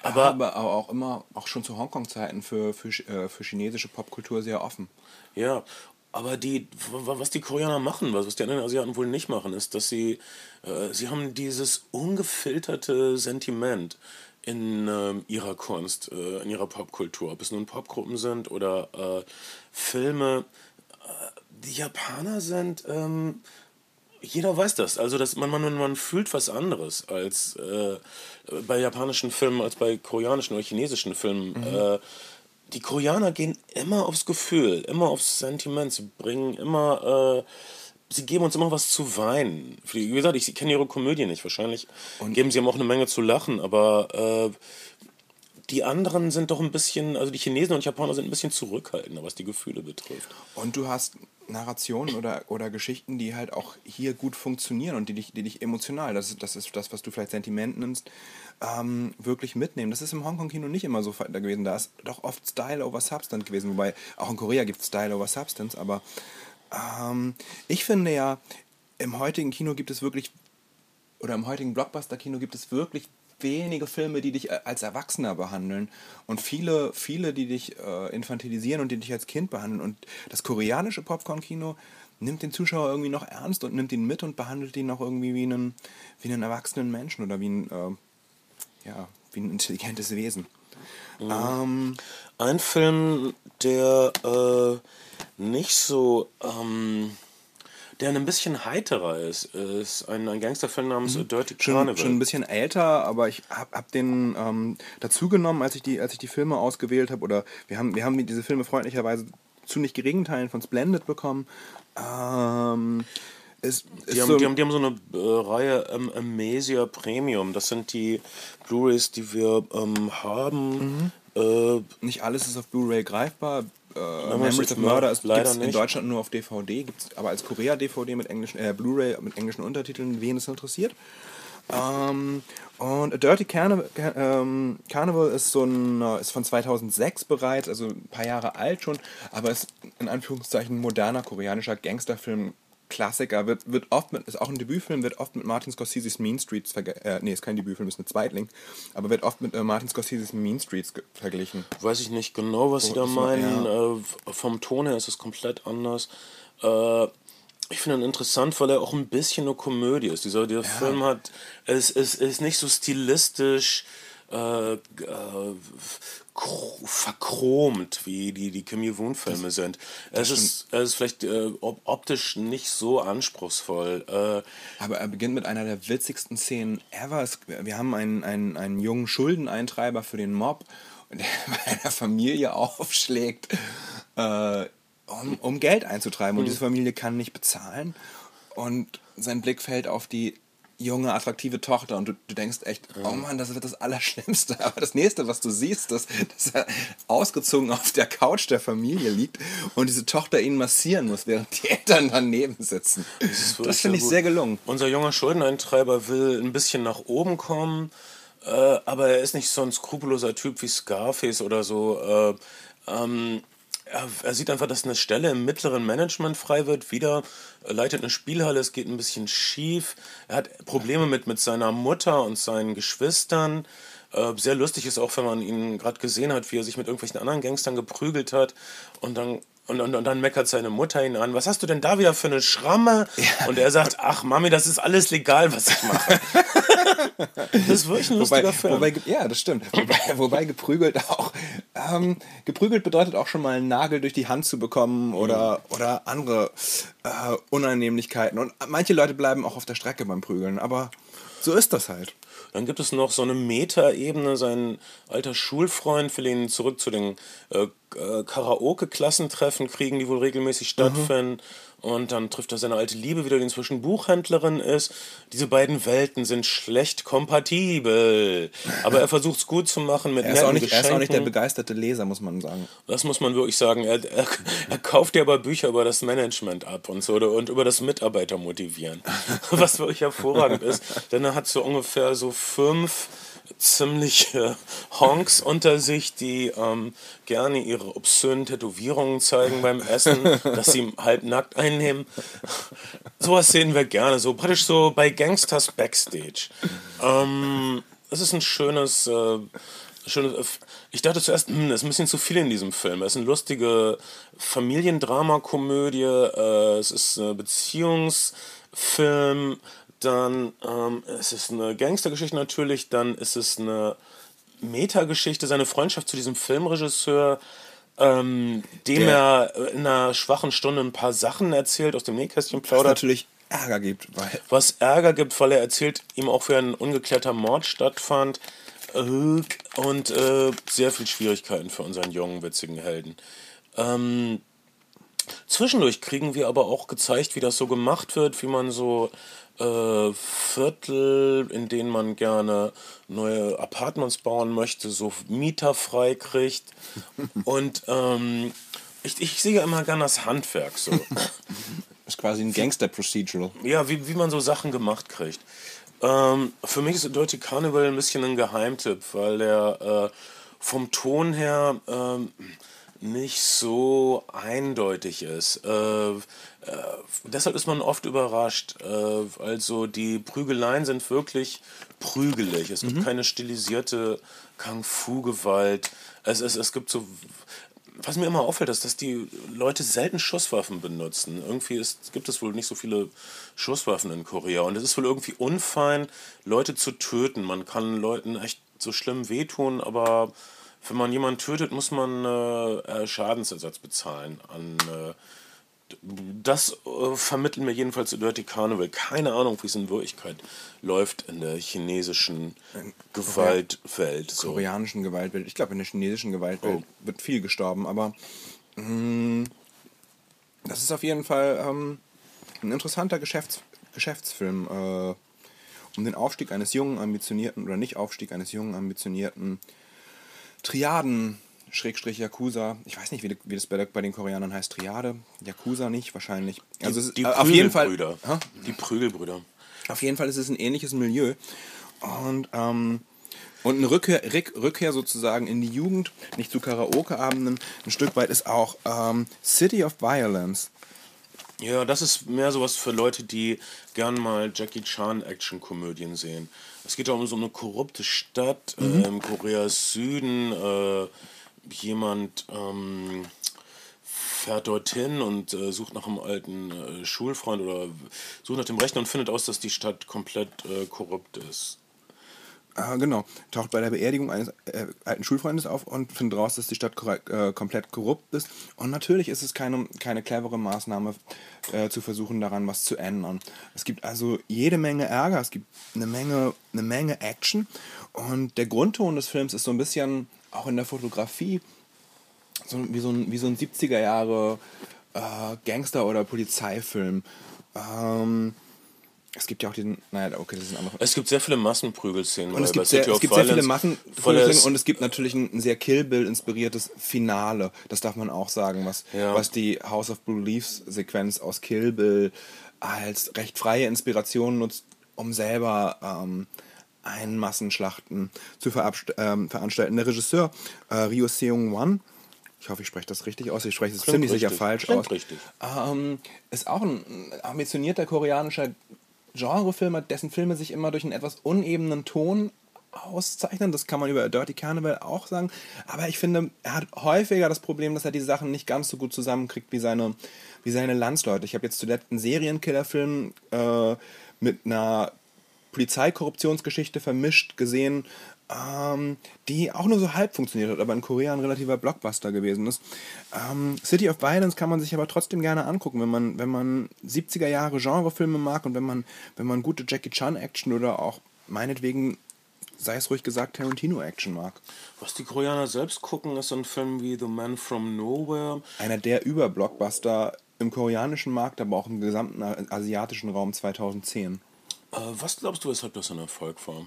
Aber, Aber auch immer, auch schon zu Hongkong-Zeiten für, für, äh, für chinesische Popkultur sehr offen. Ja, aber die, was die Koreaner machen, was die anderen Asiaten wohl nicht machen, ist, dass sie, äh, sie haben dieses ungefilterte Sentiment in ähm, ihrer Kunst, äh, in ihrer Popkultur, ob es nun Popgruppen sind oder äh, Filme. Äh, die Japaner sind, ähm, jeder weiß das. Also dass man, man, man fühlt was anderes als äh, bei japanischen Filmen als bei koreanischen oder chinesischen Filmen. Äh, die Koreaner gehen immer aufs Gefühl, immer aufs Sentiment. Sie bringen immer sie geben uns immer was zu weinen. Wie gesagt, ich kenne ihre Komödie nicht. Wahrscheinlich geben sie ihm auch eine Menge zu lachen, aber äh, die anderen sind doch ein bisschen, also die Chinesen und Japaner sind ein bisschen zurückhaltender, was die Gefühle betrifft. Und du hast Narrationen oder, oder Geschichten, die halt auch hier gut funktionieren und die dich, die dich emotional, das ist, das ist das, was du vielleicht Sentiment nimmst, ähm, wirklich mitnehmen. Das ist im Hongkong-Kino nicht immer so gewesen. Da ist doch oft Style over Substance gewesen, wobei auch in Korea gibt es Style over Substance, aber ähm, ich finde ja, im heutigen Kino gibt es wirklich, oder im heutigen Blockbuster-Kino gibt es wirklich wenige Filme, die dich äh, als Erwachsener behandeln und viele, viele, die dich äh, infantilisieren und die dich als Kind behandeln. Und das koreanische Popcorn-Kino nimmt den Zuschauer irgendwie noch ernst und nimmt ihn mit und behandelt ihn auch irgendwie wie einen, wie einen erwachsenen Menschen oder wie ein, äh, ja, wie ein intelligentes Wesen. Mhm. Ähm, ein Film, der äh, nicht so... Ähm der ein bisschen heiterer ist, ist ein, ein Gangsterfilm namens mhm. Dirty Carnival. Schon, schon ein bisschen älter, aber ich habe hab den ähm, dazugenommen, als ich die, als ich die Filme ausgewählt habe. Oder wir haben, wir haben diese Filme freundlicherweise zu nicht geringen Teilen von Splendid bekommen. Ähm, ist, die, haben, so die, haben, die haben so eine äh, Reihe ähm, Amnesia Premium. Das sind die Blu-rays, die wir ähm, haben. Mhm. Äh, nicht alles ist auf Blu-ray greifbar äh, Memories of Murder ist leider in Deutschland nur auf DVD, gibt es aber als Korea-DVD mit englischen, äh, Blu-ray mit englischen Untertiteln, wen es interessiert. Ähm, und A Dirty Carnival, ähm, Carnival ist so ein, äh, ist von 2006 bereits, also ein paar Jahre alt schon, aber ist in Anführungszeichen moderner koreanischer Gangsterfilm Klassiker, wird, wird oft mit, ist auch ein Debütfilm, wird oft mit Martin Scorsese's Mean Streets verglichen. Äh, nee, ist kein Debütfilm, ist eine Zweitling, aber wird oft mit äh, Martin Scorsese's Mean Streets verglichen. Weiß ich nicht genau, was oh, Sie da meinen. Ja. Äh, vom Ton her ist es komplett anders. Äh, ich finde ihn interessant, weil er auch ein bisschen eine Komödie ist. Dieser, dieser ja. Film hat, es ist, ist, ist nicht so stilistisch äh, äh, verchromt, wie die, die Kim Jong-un-Filme sind. Es ist, es ist vielleicht äh, optisch nicht so anspruchsvoll. Äh, Aber er beginnt mit einer der witzigsten Szenen ever. Es, wir haben einen, einen, einen jungen Schuldeneintreiber für den Mob, der bei einer Familie aufschlägt, äh, um, um Geld einzutreiben. Und mhm. diese Familie kann nicht bezahlen. Und sein Blick fällt auf die junge, attraktive Tochter und du, du denkst echt, oh Mann, das wird das Allerschlimmste. Aber das nächste, was du siehst, ist, dass er ausgezogen auf der Couch der Familie liegt und diese Tochter ihn massieren muss, während die Eltern daneben sitzen. Das, das finde ich gut. sehr gelungen. Unser junger Schuldeneintreiber will ein bisschen nach oben kommen, äh, aber er ist nicht so ein skrupelloser Typ wie Scarface oder so. Äh, ähm, er, er, sieht einfach, dass eine Stelle im mittleren Management frei wird. Wieder leitet eine Spielhalle, es geht ein bisschen schief. Er hat Probleme mit, mit seiner Mutter und seinen Geschwistern. Äh, sehr lustig ist auch, wenn man ihn gerade gesehen hat, wie er sich mit irgendwelchen anderen Gangstern geprügelt hat. Und dann und, und, und dann meckert seine Mutter ihn an, was hast du denn da wieder für eine Schramme? Ja. Und er sagt, ach Mami, das ist alles legal, was ich mache. das ist wirklich ein lustiger wobei, Film. Wobei, ja, das stimmt. Wobei, wobei geprügelt auch, ähm, geprügelt bedeutet auch schon mal einen Nagel durch die Hand zu bekommen oder, mhm. oder andere äh, Unannehmlichkeiten. Und manche Leute bleiben auch auf der Strecke beim Prügeln, aber so ist das halt. Dann gibt es noch so eine Meta-Ebene. Sein alter Schulfreund will ihn zurück zu den äh, äh, Karaoke-Klassentreffen kriegen, die wohl regelmäßig stattfinden. Mhm. Und dann trifft er seine alte Liebe wieder, die inzwischen Buchhändlerin ist. Diese beiden Welten sind schlecht kompatibel. Aber er versucht es gut zu machen mit er ist, auch nicht, er ist auch nicht der begeisterte Leser, muss man sagen. Das muss man wirklich sagen. Er, er, er kauft ja aber Bücher über das Management ab und so und über das Mitarbeiter motivieren. Was wirklich hervorragend ist. Denn er hat so ungefähr so fünf ziemliche Honks unter sich, die ähm, gerne ihre obszönen Tätowierungen zeigen beim Essen, dass sie halb nackt einnehmen. Sowas sehen wir gerne, so praktisch so bei Gangsters Backstage. Ähm, es ist ein schönes, äh, schönes. Ich dachte zuerst, hm, es ist ein bisschen zu viel in diesem Film. Es ist eine lustige Familiendramakomödie, äh, es ist ein Beziehungsfilm dann ähm, es ist eine Gangstergeschichte natürlich, dann ist es eine Metageschichte, seine Freundschaft zu diesem Filmregisseur, ähm, dem Der, er in einer schwachen Stunde ein paar Sachen erzählt, aus dem Nähkästchen plaudert. Was natürlich Ärger gibt. Weil was Ärger gibt, weil er erzählt, ihm auch wie ein ungeklärter Mord stattfand äh, und äh, sehr viel Schwierigkeiten für unseren jungen, witzigen Helden. Ähm, Zwischendurch kriegen wir aber auch gezeigt, wie das so gemacht wird, wie man so äh, Viertel, in denen man gerne neue Apartments bauen möchte, so Mieter frei kriegt. Und ähm, ich, ich sehe ja immer gerne das Handwerk so. ist quasi ein Gangster-Procedural. Ja, wie, wie man so Sachen gemacht kriegt. Ähm, für mich ist Dirty Carnival ein bisschen ein Geheimtipp, weil der äh, vom Ton her ähm, nicht so eindeutig ist. Äh, äh, deshalb ist man oft überrascht. Äh, also die Prügeleien sind wirklich prügelig. Es gibt keine stilisierte Kung-Fu-Gewalt. Es, es, es gibt so was mir immer auffällt, ist, dass die Leute selten Schusswaffen benutzen. Irgendwie ist, gibt es wohl nicht so viele Schusswaffen in Korea. Und es ist wohl irgendwie unfein, Leute zu töten. Man kann Leuten echt so schlimm wehtun, aber wenn man jemanden tötet, muss man äh, Schadensersatz bezahlen an äh, das äh, vermitteln mir jedenfalls Dirty Carnival. Keine Ahnung, wie es in Wirklichkeit läuft in der chinesischen Gewaltwelt. So. Koreanischen Gewaltwelt. Ich glaube, in der chinesischen Gewaltwelt oh. wird viel gestorben, aber mh, mm, das ist auf jeden Fall ähm, ein interessanter Geschäfts Geschäftsfilm äh, um den Aufstieg eines jungen, ambitionierten oder nicht Aufstieg eines jungen, ambitionierten Triaden Schrägstrich Yakuza. Ich weiß nicht, wie, wie das bei, bei, den Koreanern heißt. Triade. Yakuza nicht, wahrscheinlich. Also die, die ist, auf jeden Fall. Die Prügelbrüder. Auf jeden Fall ist es ein ähnliches Milieu. Und, ähm, und eine Rückkehr, Rückkehr sozusagen in die Jugend, nicht zu Karaoke-Abenden, ein Stück weit ist auch ähm, City of Violence. Ja, das ist mehr sowas für Leute, die gern mal Jackie Chan Action-Komödien sehen. Es geht auch um so eine korrupte Stadt mhm. äh, im Koreas Süden. Äh, jemand ähm, fährt dorthin und äh, sucht nach einem alten äh, Schulfreund oder sucht nach dem Rechner und findet aus, dass die Stadt komplett äh, korrupt ist. Ah, genau. Taucht bei der Beerdigung eines äh, alten Schulfreundes auf und findet raus, dass die Stadt äh, komplett korrupt ist. Und natürlich ist es keine, keine clevere Maßnahme, äh, zu versuchen, daran was zu ändern. Es gibt also jede Menge Ärger, es gibt eine Menge, eine Menge Action. Und der Grundton des Films ist so ein bisschen auch in der Fotografie, so, wie, so ein, wie so ein 70er Jahre äh, Gangster- oder Polizeifilm. Ähm, es gibt ja auch diesen, naja, okay, das ist ein anderer. Es gibt sehr viele Massenprügelszenen. Und es gibt, sehr, es gibt sehr viele Massenprügelszenen und es gibt natürlich ein, ein sehr Kill Bill inspiriertes Finale. Das darf man auch sagen, was, ja. was die House of Beliefs Sequenz aus Kill Bill als recht freie Inspiration nutzt, um selber ähm, ein Massenschlachten zu ähm, veranstalten. Der Regisseur äh, Ryo Seung-wan, ich hoffe, ich spreche das richtig aus, ich spreche es ziemlich richtig. sicher falsch Klingt aus, richtig. Ähm, ist auch ein ambitionierter koreanischer Genrefilmer, dessen Filme sich immer durch einen etwas unebenen Ton auszeichnen. Das kann man über Dirty Carnival auch sagen. Aber ich finde, er hat häufiger das Problem, dass er die Sachen nicht ganz so gut zusammenkriegt wie seine, wie seine Landsleute. Ich habe jetzt zuletzt einen Serienkillerfilm äh, mit einer Polizeikorruptionsgeschichte vermischt gesehen, ähm, die auch nur so halb funktioniert hat, aber in Korea ein relativer Blockbuster gewesen ist. Ähm, City of Violence kann man sich aber trotzdem gerne angucken, wenn man, wenn man 70er Jahre Genrefilme mag und wenn man, wenn man gute Jackie Chan Action oder auch meinetwegen sei es ruhig gesagt, Tarantino-Action mag. Was die Koreaner selbst gucken, ist ein Film wie The Man from Nowhere. Einer der Überblockbuster im koreanischen Markt, aber auch im gesamten asiatischen Raum 2010. Äh, was glaubst du, weshalb das ein Erfolg war?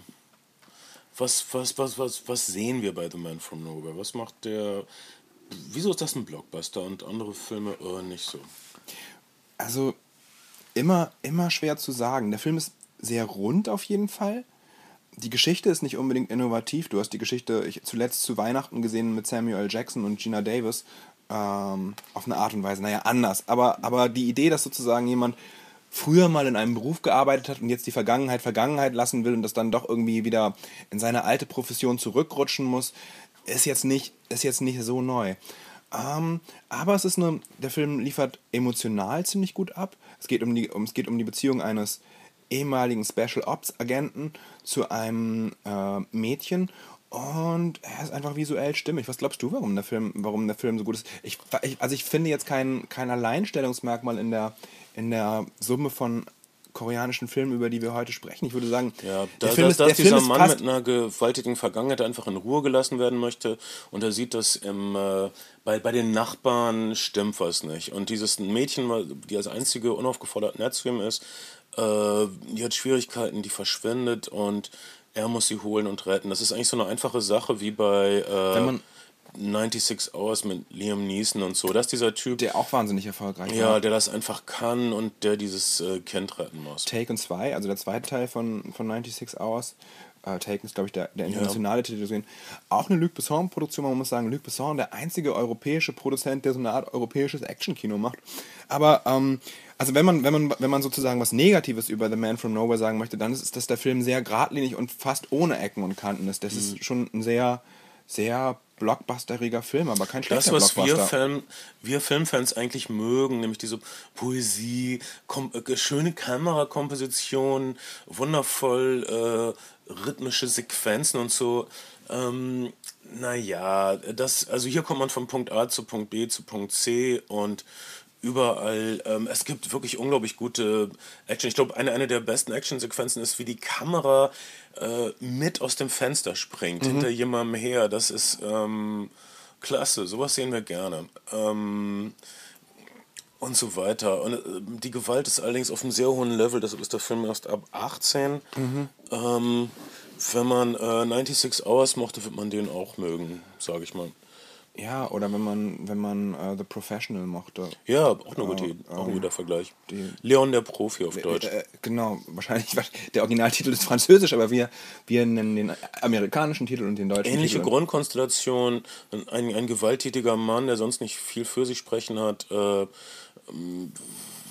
Was, was, was, was, was sehen wir bei The Man from Nowhere? Was macht der. Wieso ist das ein Blockbuster und andere Filme äh, nicht so? Also, immer, immer schwer zu sagen. Der Film ist sehr rund auf jeden Fall. Die Geschichte ist nicht unbedingt innovativ. Du hast die Geschichte ich, zuletzt zu Weihnachten gesehen mit Samuel Jackson und Gina Davis. Ähm, auf eine Art und Weise, naja, anders. Aber, aber die Idee, dass sozusagen jemand früher mal in einem Beruf gearbeitet hat und jetzt die Vergangenheit Vergangenheit lassen will und das dann doch irgendwie wieder in seine alte Profession zurückrutschen muss, ist jetzt nicht, ist jetzt nicht so neu. Ähm, aber es ist eine, der Film liefert emotional ziemlich gut ab. Es geht um die, um, es geht um die Beziehung eines ehemaligen Special Ops Agenten zu einem äh, Mädchen und er ist einfach visuell stimmig. Was glaubst du, warum der Film, warum der Film so gut ist? Ich, also ich finde jetzt kein, kein Alleinstellungsmerkmal in der, in der Summe von koreanischen Filmen, über die wir heute sprechen. Ich würde sagen, Ja, der da, Film dass, ist, dass der Film dieser ist Mann mit einer gewaltigen Vergangenheit einfach in Ruhe gelassen werden möchte und er sieht, dass im, äh, bei, bei den Nachbarn stimmt was nicht. Und dieses Mädchen, die als einzige unaufgefordert nett zu ihm ist, äh, die hat Schwierigkeiten, die verschwindet und er muss sie holen und retten. Das ist eigentlich so eine einfache Sache wie bei äh, Wenn man- 96 Hours mit Liam Neeson und so. Das ist dieser Typ, der auch wahnsinnig erfolgreich ja, war. der das einfach kann und der dieses äh, Kind retten muss. Taken 2, also der zweite Teil von, von 96 Hours. Äh, Taken ist, glaube ich, der, der internationale Titel gesehen. Auch eine Luc Besson-Produktion, man muss sagen, Luc Besson, der einzige europäische Produzent, der so eine Art europäisches Actionkino macht. Aber, ähm, also wenn man, wenn, man, wenn man sozusagen was Negatives über The Man from Nowhere sagen möchte, dann ist es, dass der Film sehr geradlinig und fast ohne Ecken und Kanten ist. Das Mhm. ist schon ein sehr, sehr blockbusteriger Film, aber kein schlechter Das, was wir. Film, wir Filmfans eigentlich mögen, nämlich diese Poesie, kom äh, schöne Kamerakomposition, wundervoll äh, rhythmische Sequenzen und so. Ähm, naja, das, also hier kommt man von Punkt A zu Punkt B zu Punkt C und überall, ähm, es gibt wirklich unglaublich gute Action. Ich glaube, eine, eine der besten Actionsequenzen ist, wie die Kamera äh, mit aus dem Fenster springt, hinter jemandem her. Das ist ähm, klasse, sowas sehen wir gerne. Ähm, und so weiter. Und äh, die Gewalt ist allerdings auf einem sehr hohen Level, deshalb ist der Film erst ab 18. Ähm, wenn man äh, 96 Hours mochte, wird man den auch mögen, sage ich mal. Ja, oder wenn man, wenn man äh, The Professional mochte. Ja, auch eine gute, auch ein guter Vergleich. Leon der Profi auf Deutsch. Äh, genau, wahrscheinlich, der Originaltitel ist französisch, aber wir, wir nennen den amerikanischen Titel und den deutschen Ähnliche Titel. Grundkonstellation, ein, ein gewalttätiger Mann, der sonst nicht viel für sich sprechen hat, äh, ähm,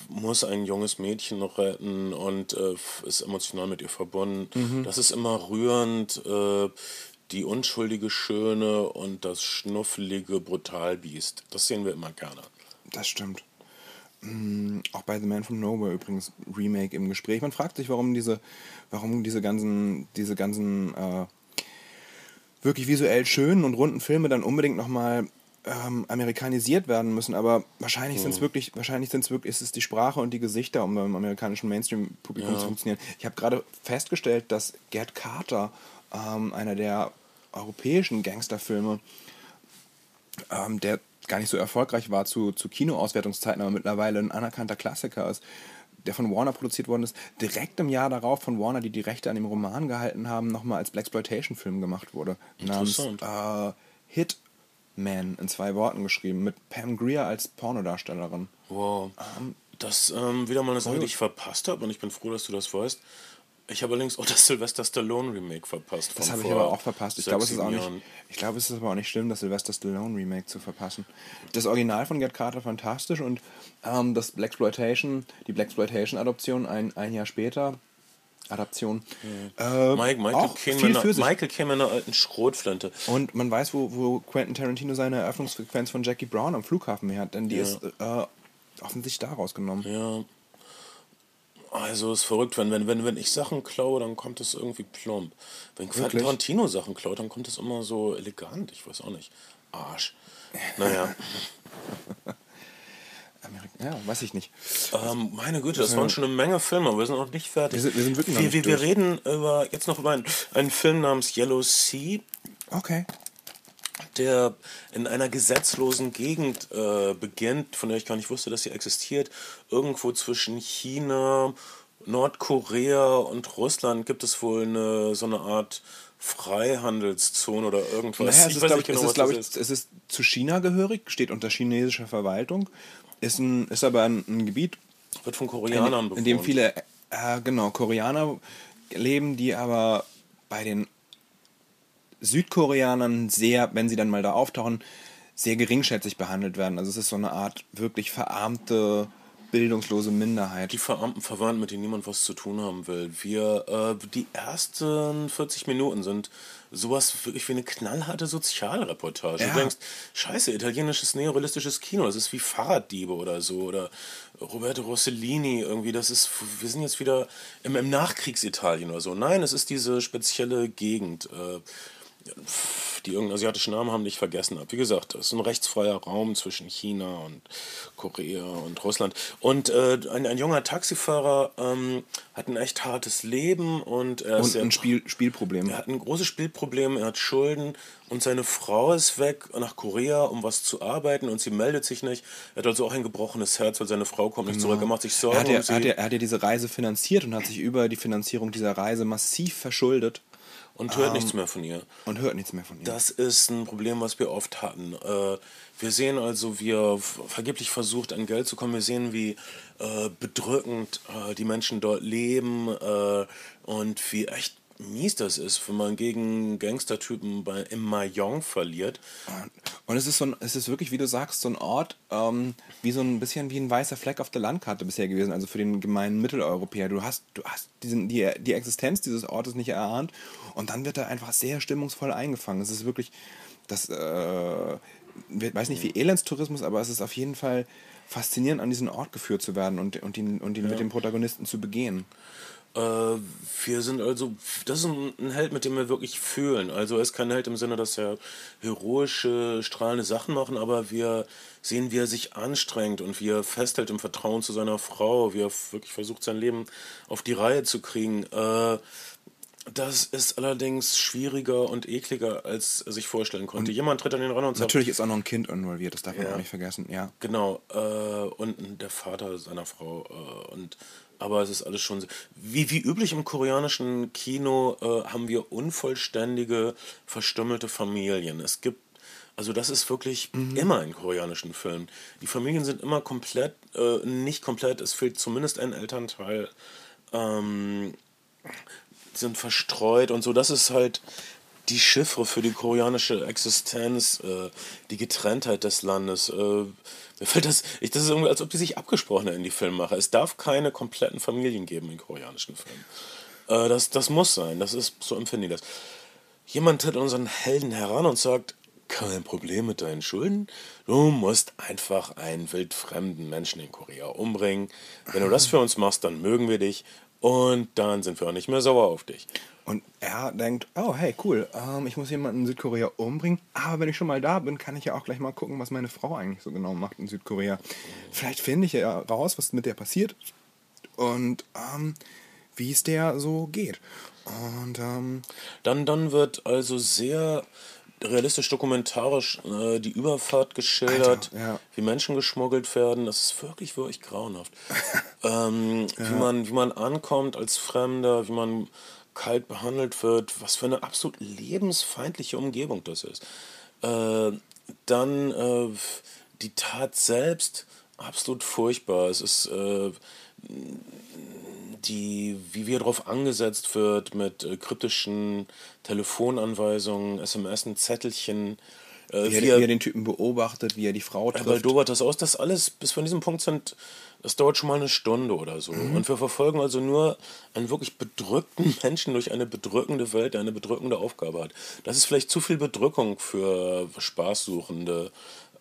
muss ein junges Mädchen noch retten und äh, ist emotional mit ihr verbunden. Mhm. Das ist immer rührend. Äh, die unschuldige Schöne und das schnuffelige Brutalbiest. Das sehen wir immer gerne. Das stimmt. Mm, Auch bei The Man from Nowhere übrigens Remake im Gespräch. Man fragt sich, warum diese, warum diese ganzen, diese ganzen äh, wirklich visuell schönen und runden Filme dann unbedingt nochmal ähm, amerikanisiert werden müssen. Aber wahrscheinlich sind es wirklich, wahrscheinlich sind es wirklich, ist es die Sprache und die Gesichter, um beim amerikanischen Mainstream-Publikum zu funktionieren. Ich habe gerade festgestellt, dass Gerd Carter, ähm, einer der europäischen Gangsterfilme, ähm, der gar nicht so erfolgreich war zu, zu Kinoauswertungszeiten, aber mittlerweile ein anerkannter Klassiker ist, der von Warner produziert worden ist, direkt im Jahr darauf von Warner, die die Rechte an dem Roman gehalten haben, nochmal als Blaxploitation-Film gemacht wurde. Namens äh, Hitman in zwei Worten geschrieben, mit Pam Grier als Pornodarstellerin. Wow. das ähm, wieder mal eine Sache, die ich verpasst habe und ich bin froh, dass du das weißt. Ich habe allerdings auch das Sylvester Stallone Remake verpasst. Das habe ich aber auch verpasst. Ich glaube, es ist auch nicht. Ich glaube, es ist aber auch nicht schlimm, das Sylvester Stallone Remake zu verpassen. Das Original von Get Carter fantastisch und ähm, das Blaxploitation, die Blaxploitation Adoption ein, ein Jahr später. Adaption. Äh, Mike, Michael, viel in einer, sich. Michael käme in einer alten Schrotflinte. Und man weiß, wo, wo Quentin Tarantino seine Eröffnungsfrequenz von Jackie Brown am Flughafen her hat, denn die Ja. ist äh, offensichtlich daraus genommen. Ja. Also ist verrückt, wenn, wenn, wenn, wenn ich Sachen klaue, dann kommt es irgendwie plump. Wenn Quentin? Tarantino Sachen klaut, dann kommt es immer so elegant. Ich weiß auch nicht. Arsch. Naja. Amerika ja, weiß ich nicht. Ähm, meine Güte, das waren schon eine Menge Filme, aber wir sind noch nicht fertig. Wir sind- wir sind wirklich wir, wir, wir reden über, jetzt noch über einen, einen Film namens Yellow Sea, Okay. Der in einer gesetzlosen Gegend äh, beginnt, von der ich gar nicht wusste, dass sie existiert. Irgendwo zwischen China, Nordkorea und Russland gibt es wohl eine, so eine Art Freihandelszone oder irgendwas. Naja, es ist, glaub ich, es ist, glaub das ich, es ist zu China gehörig, steht unter chinesischer Verwaltung, ist, ein, ist aber ein, ein Gebiet, Wird von Koreanern in, bewohnt. in dem viele äh, genau, Koreaner leben, die aber bei den Südkoreanern sehr, wenn sie dann mal da auftauchen, sehr geringschätzig behandelt werden. Also es ist so eine Art wirklich verarmte, bildungslose Minderheit. die verarmten Verwandten, mit denen niemand was zu tun haben will. Wir, äh, die ersten 40 Minuten sind sowas wirklich wie eine knallharte Sozialreportage. Ja. Du denkst, scheiße, italienisches neorealistisches Kino, das ist wie Fahrraddiebe oder so. Oder Roberto Rossellini irgendwie, das ist, wir sind jetzt wieder im, im Nachkriegsitalien oder so. Nein, es ist diese spezielle Gegend. Äh, die irgendeinen asiatischen Namen haben, nicht vergessen habe. Wie gesagt, das ist ein rechtsfreier Raum zwischen China und Korea und Russland. Und äh, ein, ein junger Taxifahrer ähm, hat ein echt hartes Leben und er Und ein Spiel, Spielproblem. er hat ein großes Spielproblem, er hat Schulden und seine Frau ist weg nach Korea, um was zu arbeiten und sie meldet sich nicht. Er hat also auch ein gebrochenes Herz, weil seine Frau kommt nicht zurück. Er macht sich Er Sorgen hat, ja, um er, hat ja, er hat ja diese Reise finanziert und hat sich über die Finanzierung dieser Reise massiv verschuldet und hört nichts mehr von ihr. und hört nichts mehr von ihm. Das ist ein Problem, was wir oft hatten. Äh, wir sehen also, wie er f- vergeblich versucht, an Geld zu kommen. Wir sehen, wie äh, bedrückend äh, die Menschen dort leben äh, und wie echt mies das ist, wenn man gegen Gangstertypen bei, im Mayong verliert. Und es ist so ein, es ist wirklich, wie du sagst, so ein Ort, ähm, wie so ein bisschen wie ein weißer Fleck auf der Landkarte bisher gewesen, also für den gemeinen Mitteleuropäer. Du hast, du hast diesen, die, die Existenz dieses Ortes nicht erahnt und dann wird er einfach sehr stimmungsvoll eingefangen. Es ist wirklich, das, äh, ich weiß nicht wie Elendstourismus, aber es ist auf jeden Fall faszinierend, an diesen Ort geführt zu werden und, und ihn, und ihn mit dem Protagonisten zu begehen. Äh, wir sind also, das ist ein, Held, mit dem wir wirklich fühlen. Also er ist kein Held im Sinne, dass er heroische, strahlende Sachen machen, aber wir sehen, wie er sich anstrengt und wie er festhält im Vertrauen zu seiner Frau, wie er wirklich versucht, sein Leben auf die Reihe zu kriegen. Äh, das ist allerdings schwieriger und ekliger, als er sich vorstellen konnte. Jemand tritt an den ran und sagt, Natürlich ist auch noch ein Kind involviert, das darf man Ja. auch nicht vergessen, ja. Genau, äh, und der Vater seiner Frau. Und, aber es ist alles schon. so- Wie, wie üblich im koreanischen Kino äh, haben wir unvollständige, verstümmelte Familien. Es gibt. Also das ist wirklich immer in koreanischen Filmen. Die Familien sind immer komplett, äh, nicht komplett, es fehlt zumindest ein Elternteil. Ähm, sind verstreut und so. Das ist halt die Chiffre für die koreanische Existenz, äh, die Getrenntheit des Landes. Äh, mir das, ich, das ist irgendwie, als ob die sich abgesprochen hätten, die Filmemacher. Es darf keine kompletten Familien geben in koreanischen Filmen. Äh, das, das muss sein, das ist, so empfinde ich das. Jemand tritt unseren Helden heran und sagt, kein Problem mit deinen Schulden. Du musst einfach einen wildfremden Menschen in Korea umbringen. Wenn du das für uns machst, dann mögen wir dich und dann sind wir auch nicht mehr sauer auf dich. Und er denkt, oh hey, cool, ähm, ich muss jemanden in Südkorea umbringen, aber wenn ich schon mal da bin, kann ich ja auch gleich mal gucken, was meine Frau eigentlich so genau macht in Südkorea. Vielleicht finde ich ja raus, was mit der passiert und ähm, wie es der so geht. Und ähm, Dann, dann wird also sehr realistisch dokumentarisch äh, die Überfahrt geschildert, Alter, ja. wie Menschen geschmuggelt werden. Das ist wirklich, wirklich grauenhaft. ähm, wie, man, wie man ankommt als Fremder, wie man kalt behandelt wird, was für eine absolut lebensfeindliche Umgebung das ist. Äh, dann äh, die Tat selbst, absolut furchtbar. Es ist äh, die, wie wir darauf angesetzt wird mit äh, kryptischen Telefonanweisungen, SMS, Zettelchen. Äh, wie, er, wie er den Typen beobachtet, wie er die Frau weil trifft. dobert das aus, das alles, bis an diesem Punkt sind, das dauert schon mal eine Stunde oder so. Mhm. Und wir verfolgen also nur einen wirklich bedrückten Menschen durch eine bedrückende Welt, der eine bedrückende Aufgabe hat. Das ist vielleicht zu viel Bedrückung für spaßsuchende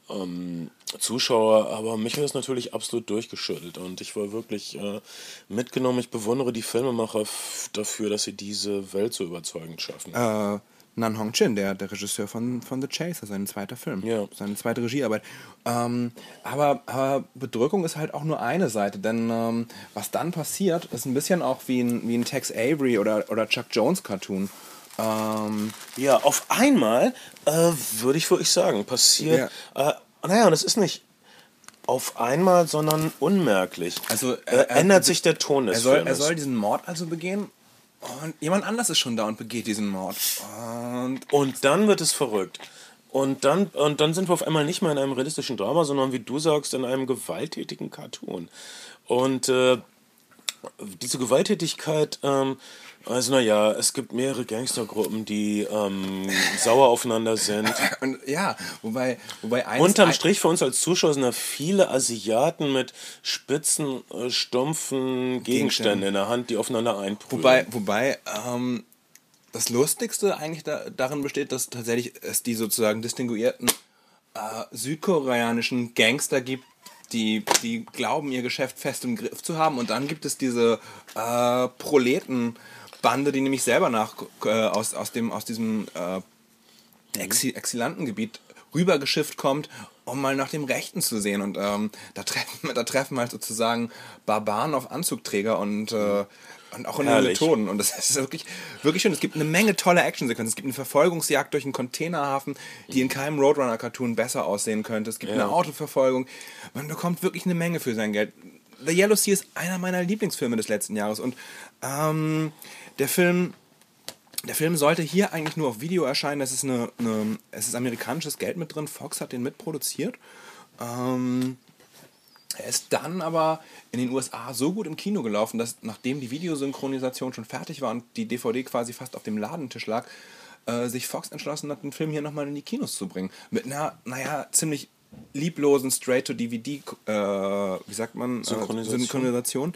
ähm, Zuschauer, aber mich hat das natürlich absolut durchgeschüttelt und ich war wirklich äh, mitgenommen. Ich bewundere die Filmemacher dafür, dass sie diese Welt so überzeugend schaffen. äh, Nan Hong Chin, der, der Regisseur von, von The Chaser, sein zweiter Film, Ja. seine zweite Regiearbeit. Ähm, aber, aber Bedrückung ist halt auch nur eine Seite, denn ähm, was dann passiert, ist ein bisschen auch wie ein, wie ein Tex Avery oder, oder Chuck Jones Cartoon. Ähm, Ja, auf einmal äh, würde ich wirklich sagen, passiert. Äh, naja, und es ist nicht auf einmal, sondern unmerklich. Also, äh, er- er- ändert sich der Ton des er, soll, er Filmes. soll diesen Mord also begehen und jemand anders ist schon da und begeht diesen Mord. Und und dann wird es verrückt. Und dann, und dann sind wir auf einmal nicht mehr in einem realistischen Drama, sondern wie du sagst, in einem gewalttätigen Cartoon. Und äh, diese Gewalttätigkeit, ähm, also naja, es gibt mehrere Gangstergruppen, die ähm, sauer aufeinander sind. Und ja, wobei, wobei eins, Unterm Strich für uns als Zuschauer sind da viele Asiaten mit spitzen, äh, stumpfen Gegenständen in der Hand, die aufeinander einprügeln. Wobei, wobei ähm, das Lustigste eigentlich da, darin besteht, dass tatsächlich es die sozusagen distinguierten äh, südkoreanischen Gangster gibt, die, die glauben, ihr Geschäft fest im Griff zu haben. Und dann gibt es diese äh, Proletenbande, die nämlich selber nach, äh, aus, aus, dem, aus diesem äh, Exil Exilantengebiet rübergeschifft kommt, um mal nach dem Rechten zu sehen. Und ähm, da, treffen, da treffen halt sozusagen Barbaren auf Anzugträger und, äh, und auch in den. Methoden. Und das ist wirklich, wirklich schön. Es gibt eine Menge tolle Actionsequenzen. Es gibt eine Verfolgungsjagd durch einen Containerhafen, die in keinem Roadrunner-Cartoon besser aussehen könnte. Es gibt Ja. eine Autoverfolgung. Man bekommt wirklich eine Menge für sein Geld. The Yellow Sea ist einer meiner Lieblingsfilme des letzten Jahres. Und ähm, der Film der Film sollte hier eigentlich nur auf Video erscheinen. Das ist eine, eine, es ist amerikanisches Geld mit drin. Fox hat den mitproduziert. Ähm, er ist dann aber in den USA so gut im Kino gelaufen, dass nachdem die Videosynchronisation schon fertig war und die DVD quasi fast auf dem Ladentisch lag, äh, sich Fox entschlossen hat, den Film hier nochmal in die Kinos zu bringen. Mit einer, naja, ziemlich lieblosen Straight-to-DVD, äh, wie sagt man, Synchronisation. Äh, Synchronisation.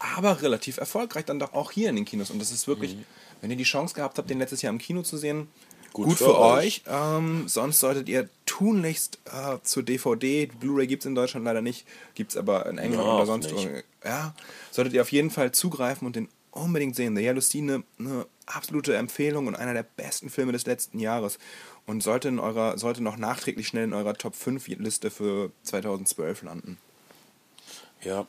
Aber relativ erfolgreich dann doch auch hier in den Kinos. Und das ist wirklich, wenn ihr die Chance gehabt habt, den letztes Jahr im Kino zu sehen, Gut gut, für für, euch. euch. Ähm, sonst solltet ihr tunlichst äh, zur DVD, Blu-ray gibt es in Deutschland leider nicht, gibt es aber in England Ja, oder sonst wo. Ja, solltet ihr auf jeden Fall zugreifen und den unbedingt sehen. The Yellow Sea, eine, eine absolute Empfehlung und einer der besten Filme des letzten Jahres. Und sollte, in eurer, sollte noch nachträglich schnell in eurer Top 5 Liste für 2012 landen. Ja.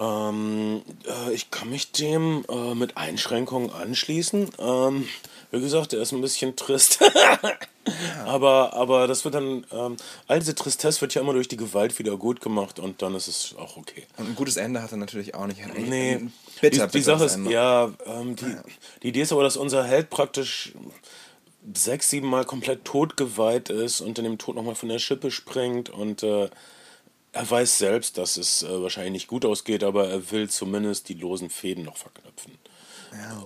Ähm, äh, ich kann mich dem äh, mit Einschränkungen anschließen. Ähm, wie gesagt, er ist ein bisschen trist. aber, aber das wird dann, ähm, all diese Tristesse wird ja immer durch die Gewalt wieder gut gemacht und dann ist es auch okay. Und ein gutes Ende hat er natürlich auch nicht. Nee, bitter, die, die bitteres Sache ist, ja, ähm, die, die Idee ist aber, dass unser Held praktisch sechs, sieben Mal komplett totgeweiht ist und in dem Tod nochmal von der Schippe springt und äh, er weiß selbst, dass es äh, wahrscheinlich nicht gut ausgeht, aber er will zumindest die losen Fäden noch verknüpfen.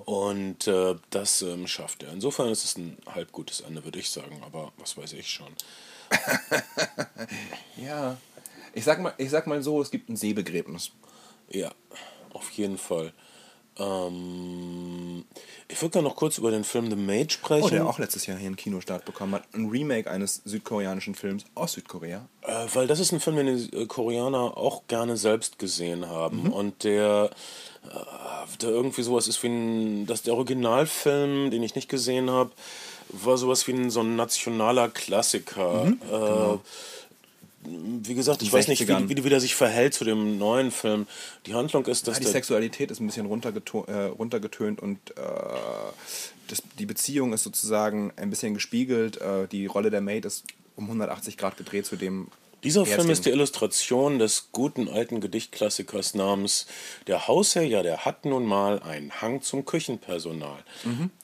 Und äh, das ähm, schafft er. Insofern ist es ein halb gutes Ende, würde ich sagen, aber was weiß ich schon. Ja. Ich sag, mal, ich sag mal so, es gibt ein Seebegräbnis. Ja, auf jeden Fall. Ähm, ich würde gerne noch kurz über den Film The Maid sprechen. Oh, der auch letztes Jahr hier einen Kinostart bekommen hat. Ein Remake eines südkoreanischen Films aus Südkorea. Äh, weil das ist ein Film, den die äh, Koreaner auch gerne selbst gesehen haben. Und der, äh, der irgendwie sowas ist wie ein. Das, der Originalfilm, den ich nicht gesehen habe, war sowas wie ein, so ein nationaler Klassiker. äh, Wie gesagt, ich weiß nicht, 60ern. wie, wie, wie der sich verhält zu dem neuen Film. Die Handlung ist, dass Ja, die Sexualität ist ein bisschen runtergeto äh, runtergetönt und äh, das, die Beziehung ist sozusagen ein bisschen gespiegelt. Äh, die Rolle der Maid ist um 180 Grad gedreht zu dem. Dieser Film ist die Illustration des guten alten Gedichtklassikers namens Der Hausherr, ja, der hat nun mal einen Hang zum Küchenpersonal.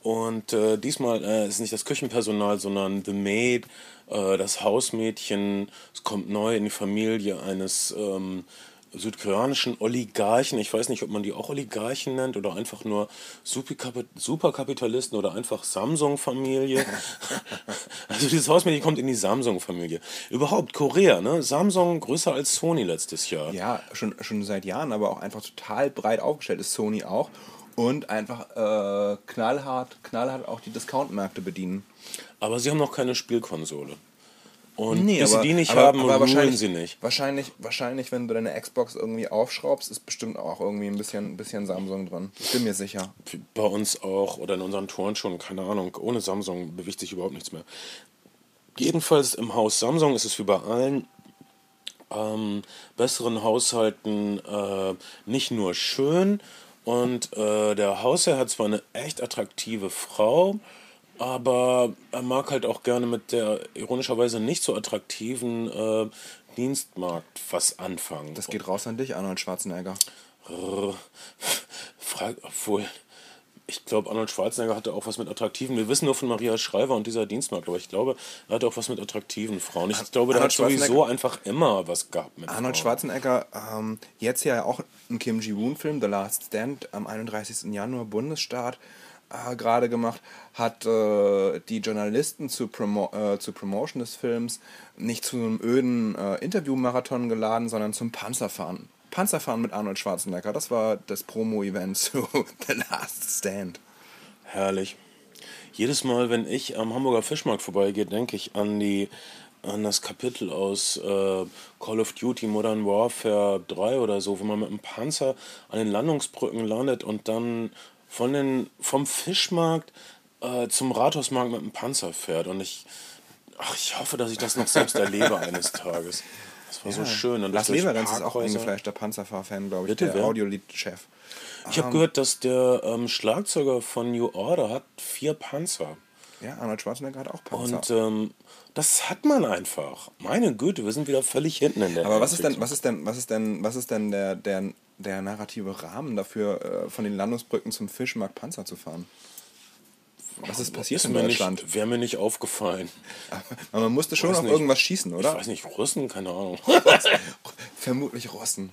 Und äh, diesmal äh, ist nicht das Küchenpersonal, sondern The Maid, äh, das Hausmädchen. Kommt neu in die Familie eines ähm, südkoreanischen Oligarchen. Ich weiß nicht, ob man die auch Oligarchen nennt oder einfach nur Superkapi- Superkapitalisten oder einfach Samsung-Familie. also dieses Hausmädchen kommt in die Samsung-Familie. Überhaupt Korea, ne? Samsung größer als Sony letztes Jahr. Ja, schon, schon seit Jahren, aber auch einfach total breit aufgestellt ist Sony auch. Und einfach äh, knallhart, knallhart auch die Discount-Märkte bedienen. Aber sie haben noch keine Spielkonsole. Und Nee, bis aber, sie die nicht aber, haben, aber wahrscheinlich, sie nicht. Wahrscheinlich, wahrscheinlich, wenn du deine Xbox irgendwie aufschraubst, ist bestimmt auch irgendwie ein bisschen, ein bisschen Samsung drin. Ich bin mir sicher. Bei uns auch oder in unseren Toren schon, keine Ahnung. Ohne Samsung bewegt sich überhaupt nichts mehr. Jedenfalls im Haus Samsung ist es wie bei allen ähm, besseren Haushalten äh, nicht nur schön und äh, der Hausherr hat zwar eine echt attraktive Frau, aber er mag halt auch gerne mit der ironischerweise nicht so attraktiven äh, Dienstmarkt was anfangen. Das geht raus an dich, Arnold Schwarzenegger. Rrr. Frag, obwohl, ich glaube, Arnold Schwarzenegger hatte auch was mit attraktiven. Wir wissen nur von Maria Schreiber und dieser Dienstmarkt, aber ich glaube, er hatte auch was mit attraktiven Frauen. Ich glaube, der Arnold hat sowieso einfach immer was gehabt mit Arnold Frauen. Schwarzenegger, ähm, jetzt ja auch ein Kim Ji-Woon-Film, The Last Stand, am 31. Januar Bundesstaat gerade gemacht, hat äh, die Journalisten zu, Promo äh, zur Promotion des Films nicht zu einem öden äh, Interviewmarathon geladen, sondern zum Panzerfahren. Panzerfahren mit Arnold Schwarzenegger, das war das Promo-Event zu The Last Stand. Herrlich. Jedes Mal, wenn ich am Hamburger Fischmarkt vorbeigehe, denke ich an die an das Kapitel aus äh, Call of Duty Modern Warfare 3 oder so, wo man mit einem Panzer an den Landungsbrücken landet und dann von den, vom Fischmarkt äh, zum Rathausmarkt mit einem Panzer fährt. Und ich, ach, ich hoffe, dass ich das noch selbst erlebe eines Tages. Das war so schön. Und Lars Leverenz ist auch eingefleischter Panzerfahr-Fan, glaube ich, Bitte, der wer? Audiolied-Chef. Ich habe gehört, dass der ähm, Schlagzeuger von New Order hat vier Panzer. Ja, Arnold Schwarzenegger hat auch Panzer. Und ähm, das hat man einfach. Meine Güte, wir sind wieder völlig hinten in der Aber was ist denn, was ist denn, was ist denn, was ist denn der, der, der narrative Rahmen dafür, äh, von den Landungsbrücken zum Fischmarkt Panzer zu fahren? Was ist passiert Ist in Deutschland? Wäre mir nicht aufgefallen. Aber man musste schon auf nicht. irgendwas schießen, Ich oder? weiß nicht, Russen, keine Ahnung. Vermutlich Russen.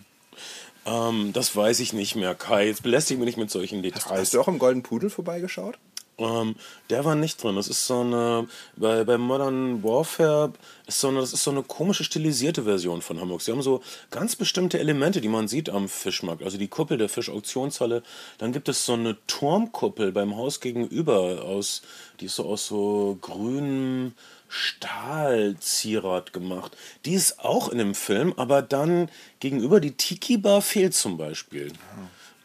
ähm, das weiß ich nicht mehr, Kai. Jetzt belästige mich nicht mit solchen Hast, Details. hast du auch im Golden Pudel vorbeigeschaut? Ähm, der war nicht drin. Das ist so eine, bei, bei Modern Warfare ist so eine, das ist so eine komische stilisierte Version von Hamburg. Sie haben so ganz bestimmte Elemente, die man sieht am Fischmarkt. Also die Kuppel der Fischauktionshalle. Dann gibt es so eine Turmkuppel beim Haus gegenüber aus, die ist so aus so grünem Stahlzierat gemacht. Die ist auch in dem Film, aber dann gegenüber die Tiki-Bar fehlt zum Beispiel.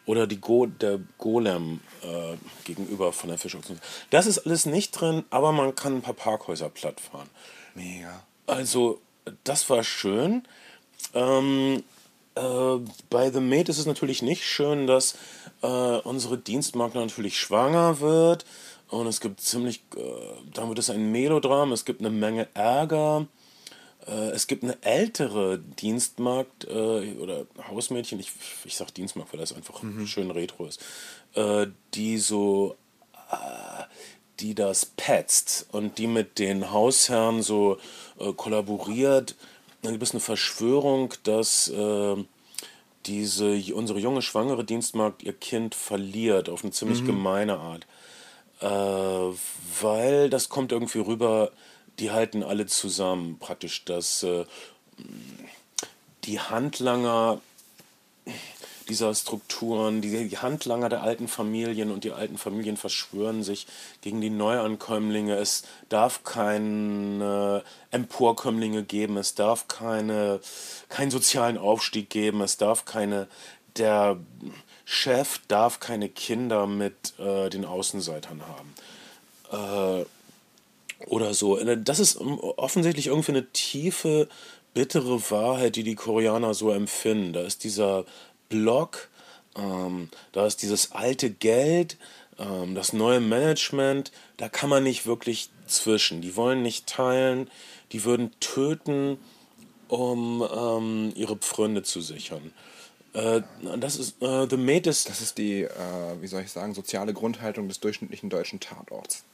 Oder die Go der Golem äh, gegenüber von der Fischauktion. Das ist alles nicht drin, aber man kann ein paar Parkhäuser platt fahren. Mega. Also, das war schön. Ähm, äh, bei The Maid ist es natürlich nicht schön, dass äh, unsere Dienstmagd natürlich schwanger wird. Und es gibt ziemlich, äh, dann wird es ein Melodram, es gibt eine Menge Ärger. Äh, es gibt eine ältere Dienstmagd äh, oder Hausmädchen, ich, ich sag Dienstmagd, weil das einfach schön retro ist, äh, die so äh, die das petzt und die mit den Hausherren so kollaboriert. Dann gibt es eine Verschwörung, dass diese unsere junge schwangere Dienstmagd ihr Kind verliert auf eine ziemlich gemeine Art. Weil das kommt irgendwie rüber, die halten alle zusammen. Praktisch, dass äh, die Handlanger dieser Strukturen, die, Handlanger der alten Familien und die alten Familien verschwören sich gegen die Neuankömmlinge. Es darf keine Emporkömmlinge geben, es darf keine, keinen sozialen Aufstieg geben, es darf keine, der Chef darf keine Kinder mit äh, den Außenseitern haben. Äh, oder so. Das ist ähm, offensichtlich irgendwie eine tiefe, bittere Wahrheit, die die Koreaner so empfinden. Da ist dieser Block, ähm, da ist dieses alte Geld, ähm, das neue Management, da kann man nicht wirklich zwischen. Die wollen nicht teilen, die würden töten, um ähm, ihre Pfründe zu sichern. Äh, das ist, äh, The Maid ist Das ist die, äh, wie soll ich sagen, soziale Grundhaltung des durchschnittlichen deutschen Tatorts.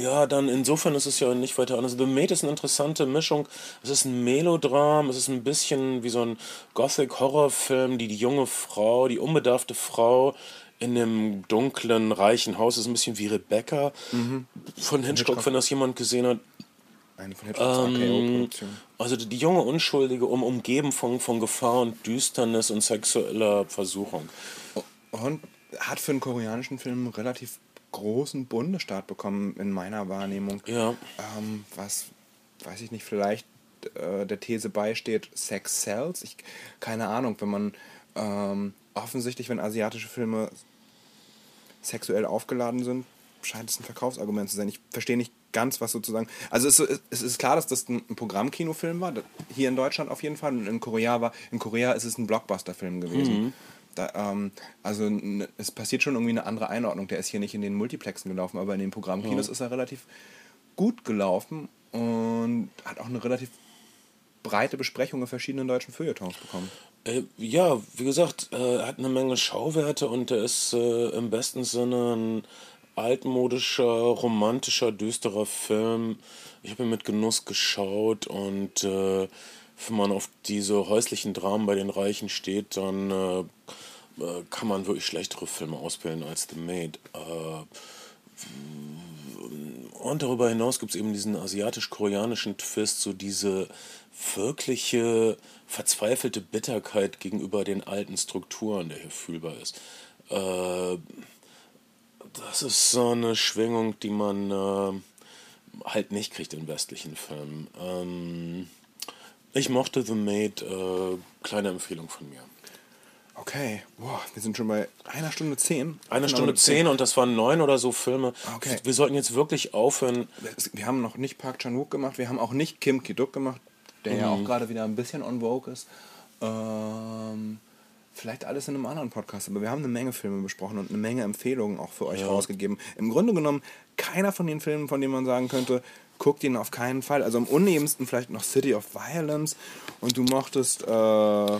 Ja, dann insofern ist es ja nicht weiter anders. The Maid ist eine interessante Mischung. Es ist ein Melodram, es ist ein bisschen wie so ein Gothic-Horrorfilm, die die junge Frau, die unbedarfte Frau in dem dunklen, reichen Haus ist ein bisschen wie Rebecca von Hitchcock, wenn das jemand gesehen hat. Eine von Hitchcocks AKO-Produktion. Also die junge Unschuldige, um, umgeben von, von Gefahr und Düsternis und sexueller Versuchung. Und hat für einen koreanischen Film relativ großen Bundesstaat bekommen, in meiner Wahrnehmung. Ja. Ähm, was, weiß ich nicht, vielleicht äh, der These beisteht, Sex sells. Ich, keine Ahnung, wenn man ähm, offensichtlich, wenn asiatische Filme sexuell aufgeladen sind, scheint es ein Verkaufsargument zu sein. Ich verstehe nicht ganz, was sozusagen. Also es, ist- es ist klar, dass das ein, Programmkinofilm war, hier in Deutschland auf jeden Fall. Und in Korea war, in Korea ist es ein Blockbuster-Film gewesen. Da, ähm, also es passiert schon irgendwie eine andere Einordnung. Der ist hier nicht in den Multiplexen gelaufen, aber in den Programmkinos ist er relativ gut gelaufen und hat auch eine relativ breite Besprechung in verschiedenen deutschen Feuilletons bekommen. Äh, ja, wie gesagt, äh, er hat eine Menge Schauwerte und er ist äh, im besten Sinne ein altmodischer, romantischer, düsterer Film. Ich habe ihn mit Genuss geschaut und äh, wenn man auf diese häuslichen Dramen bei den Reichen steht, dann äh, kann man wirklich schlechtere Filme auswählen als The Maid. Äh, und darüber hinaus gibt es eben diesen asiatisch-koreanischen Twist, so diese wirkliche verzweifelte Bitterkeit gegenüber den alten Strukturen, der hier fühlbar ist. Äh, das ist so eine Schwingung, die man äh, halt nicht kriegt in westlichen Filmen. Ähm, ich mochte The Maid, äh, kleine Empfehlung von mir. Okay, boah, wir sind schon bei einer Stunde zehn. Eine Stunde zehn und das waren neun oder so Filme. Okay. Wir sollten jetzt wirklich aufhören. Wir haben noch nicht Park Chan-wook gemacht, wir haben auch nicht Kim Ki-duk gemacht, der ja auch gerade wieder ein bisschen on vogue ist. Ähm, vielleicht alles in einem anderen Podcast, aber wir haben eine Menge Filme besprochen und eine Menge Empfehlungen auch für euch rausgegeben. Im Grunde genommen keiner von den Filmen, von denen man sagen könnte, guckt ihn auf keinen Fall. Also am unebensten vielleicht noch City of Violence und du mochtest äh,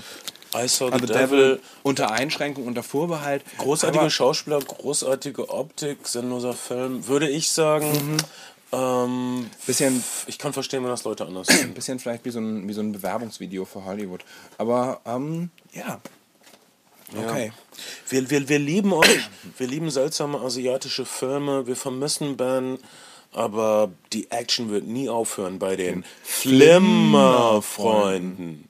I saw the, also Devil. Devil unter Einschränkung, unter Vorbehalt. Großartige Aber- Schauspieler, großartige Optik, sinnloser Film, würde ich sagen. Ähm, Bisschen- ich kann verstehen, wenn das Leute anders sehen. ein bisschen vielleicht wie so ein, wie so ein Bewerbungsvideo für Hollywood. Aber ähm, ja. Okay. Wir, wir, wir lieben euch, wir lieben seltsame asiatische Filme, wir vermissen Ben, aber die Action wird nie aufhören bei den Flimmerfreunden.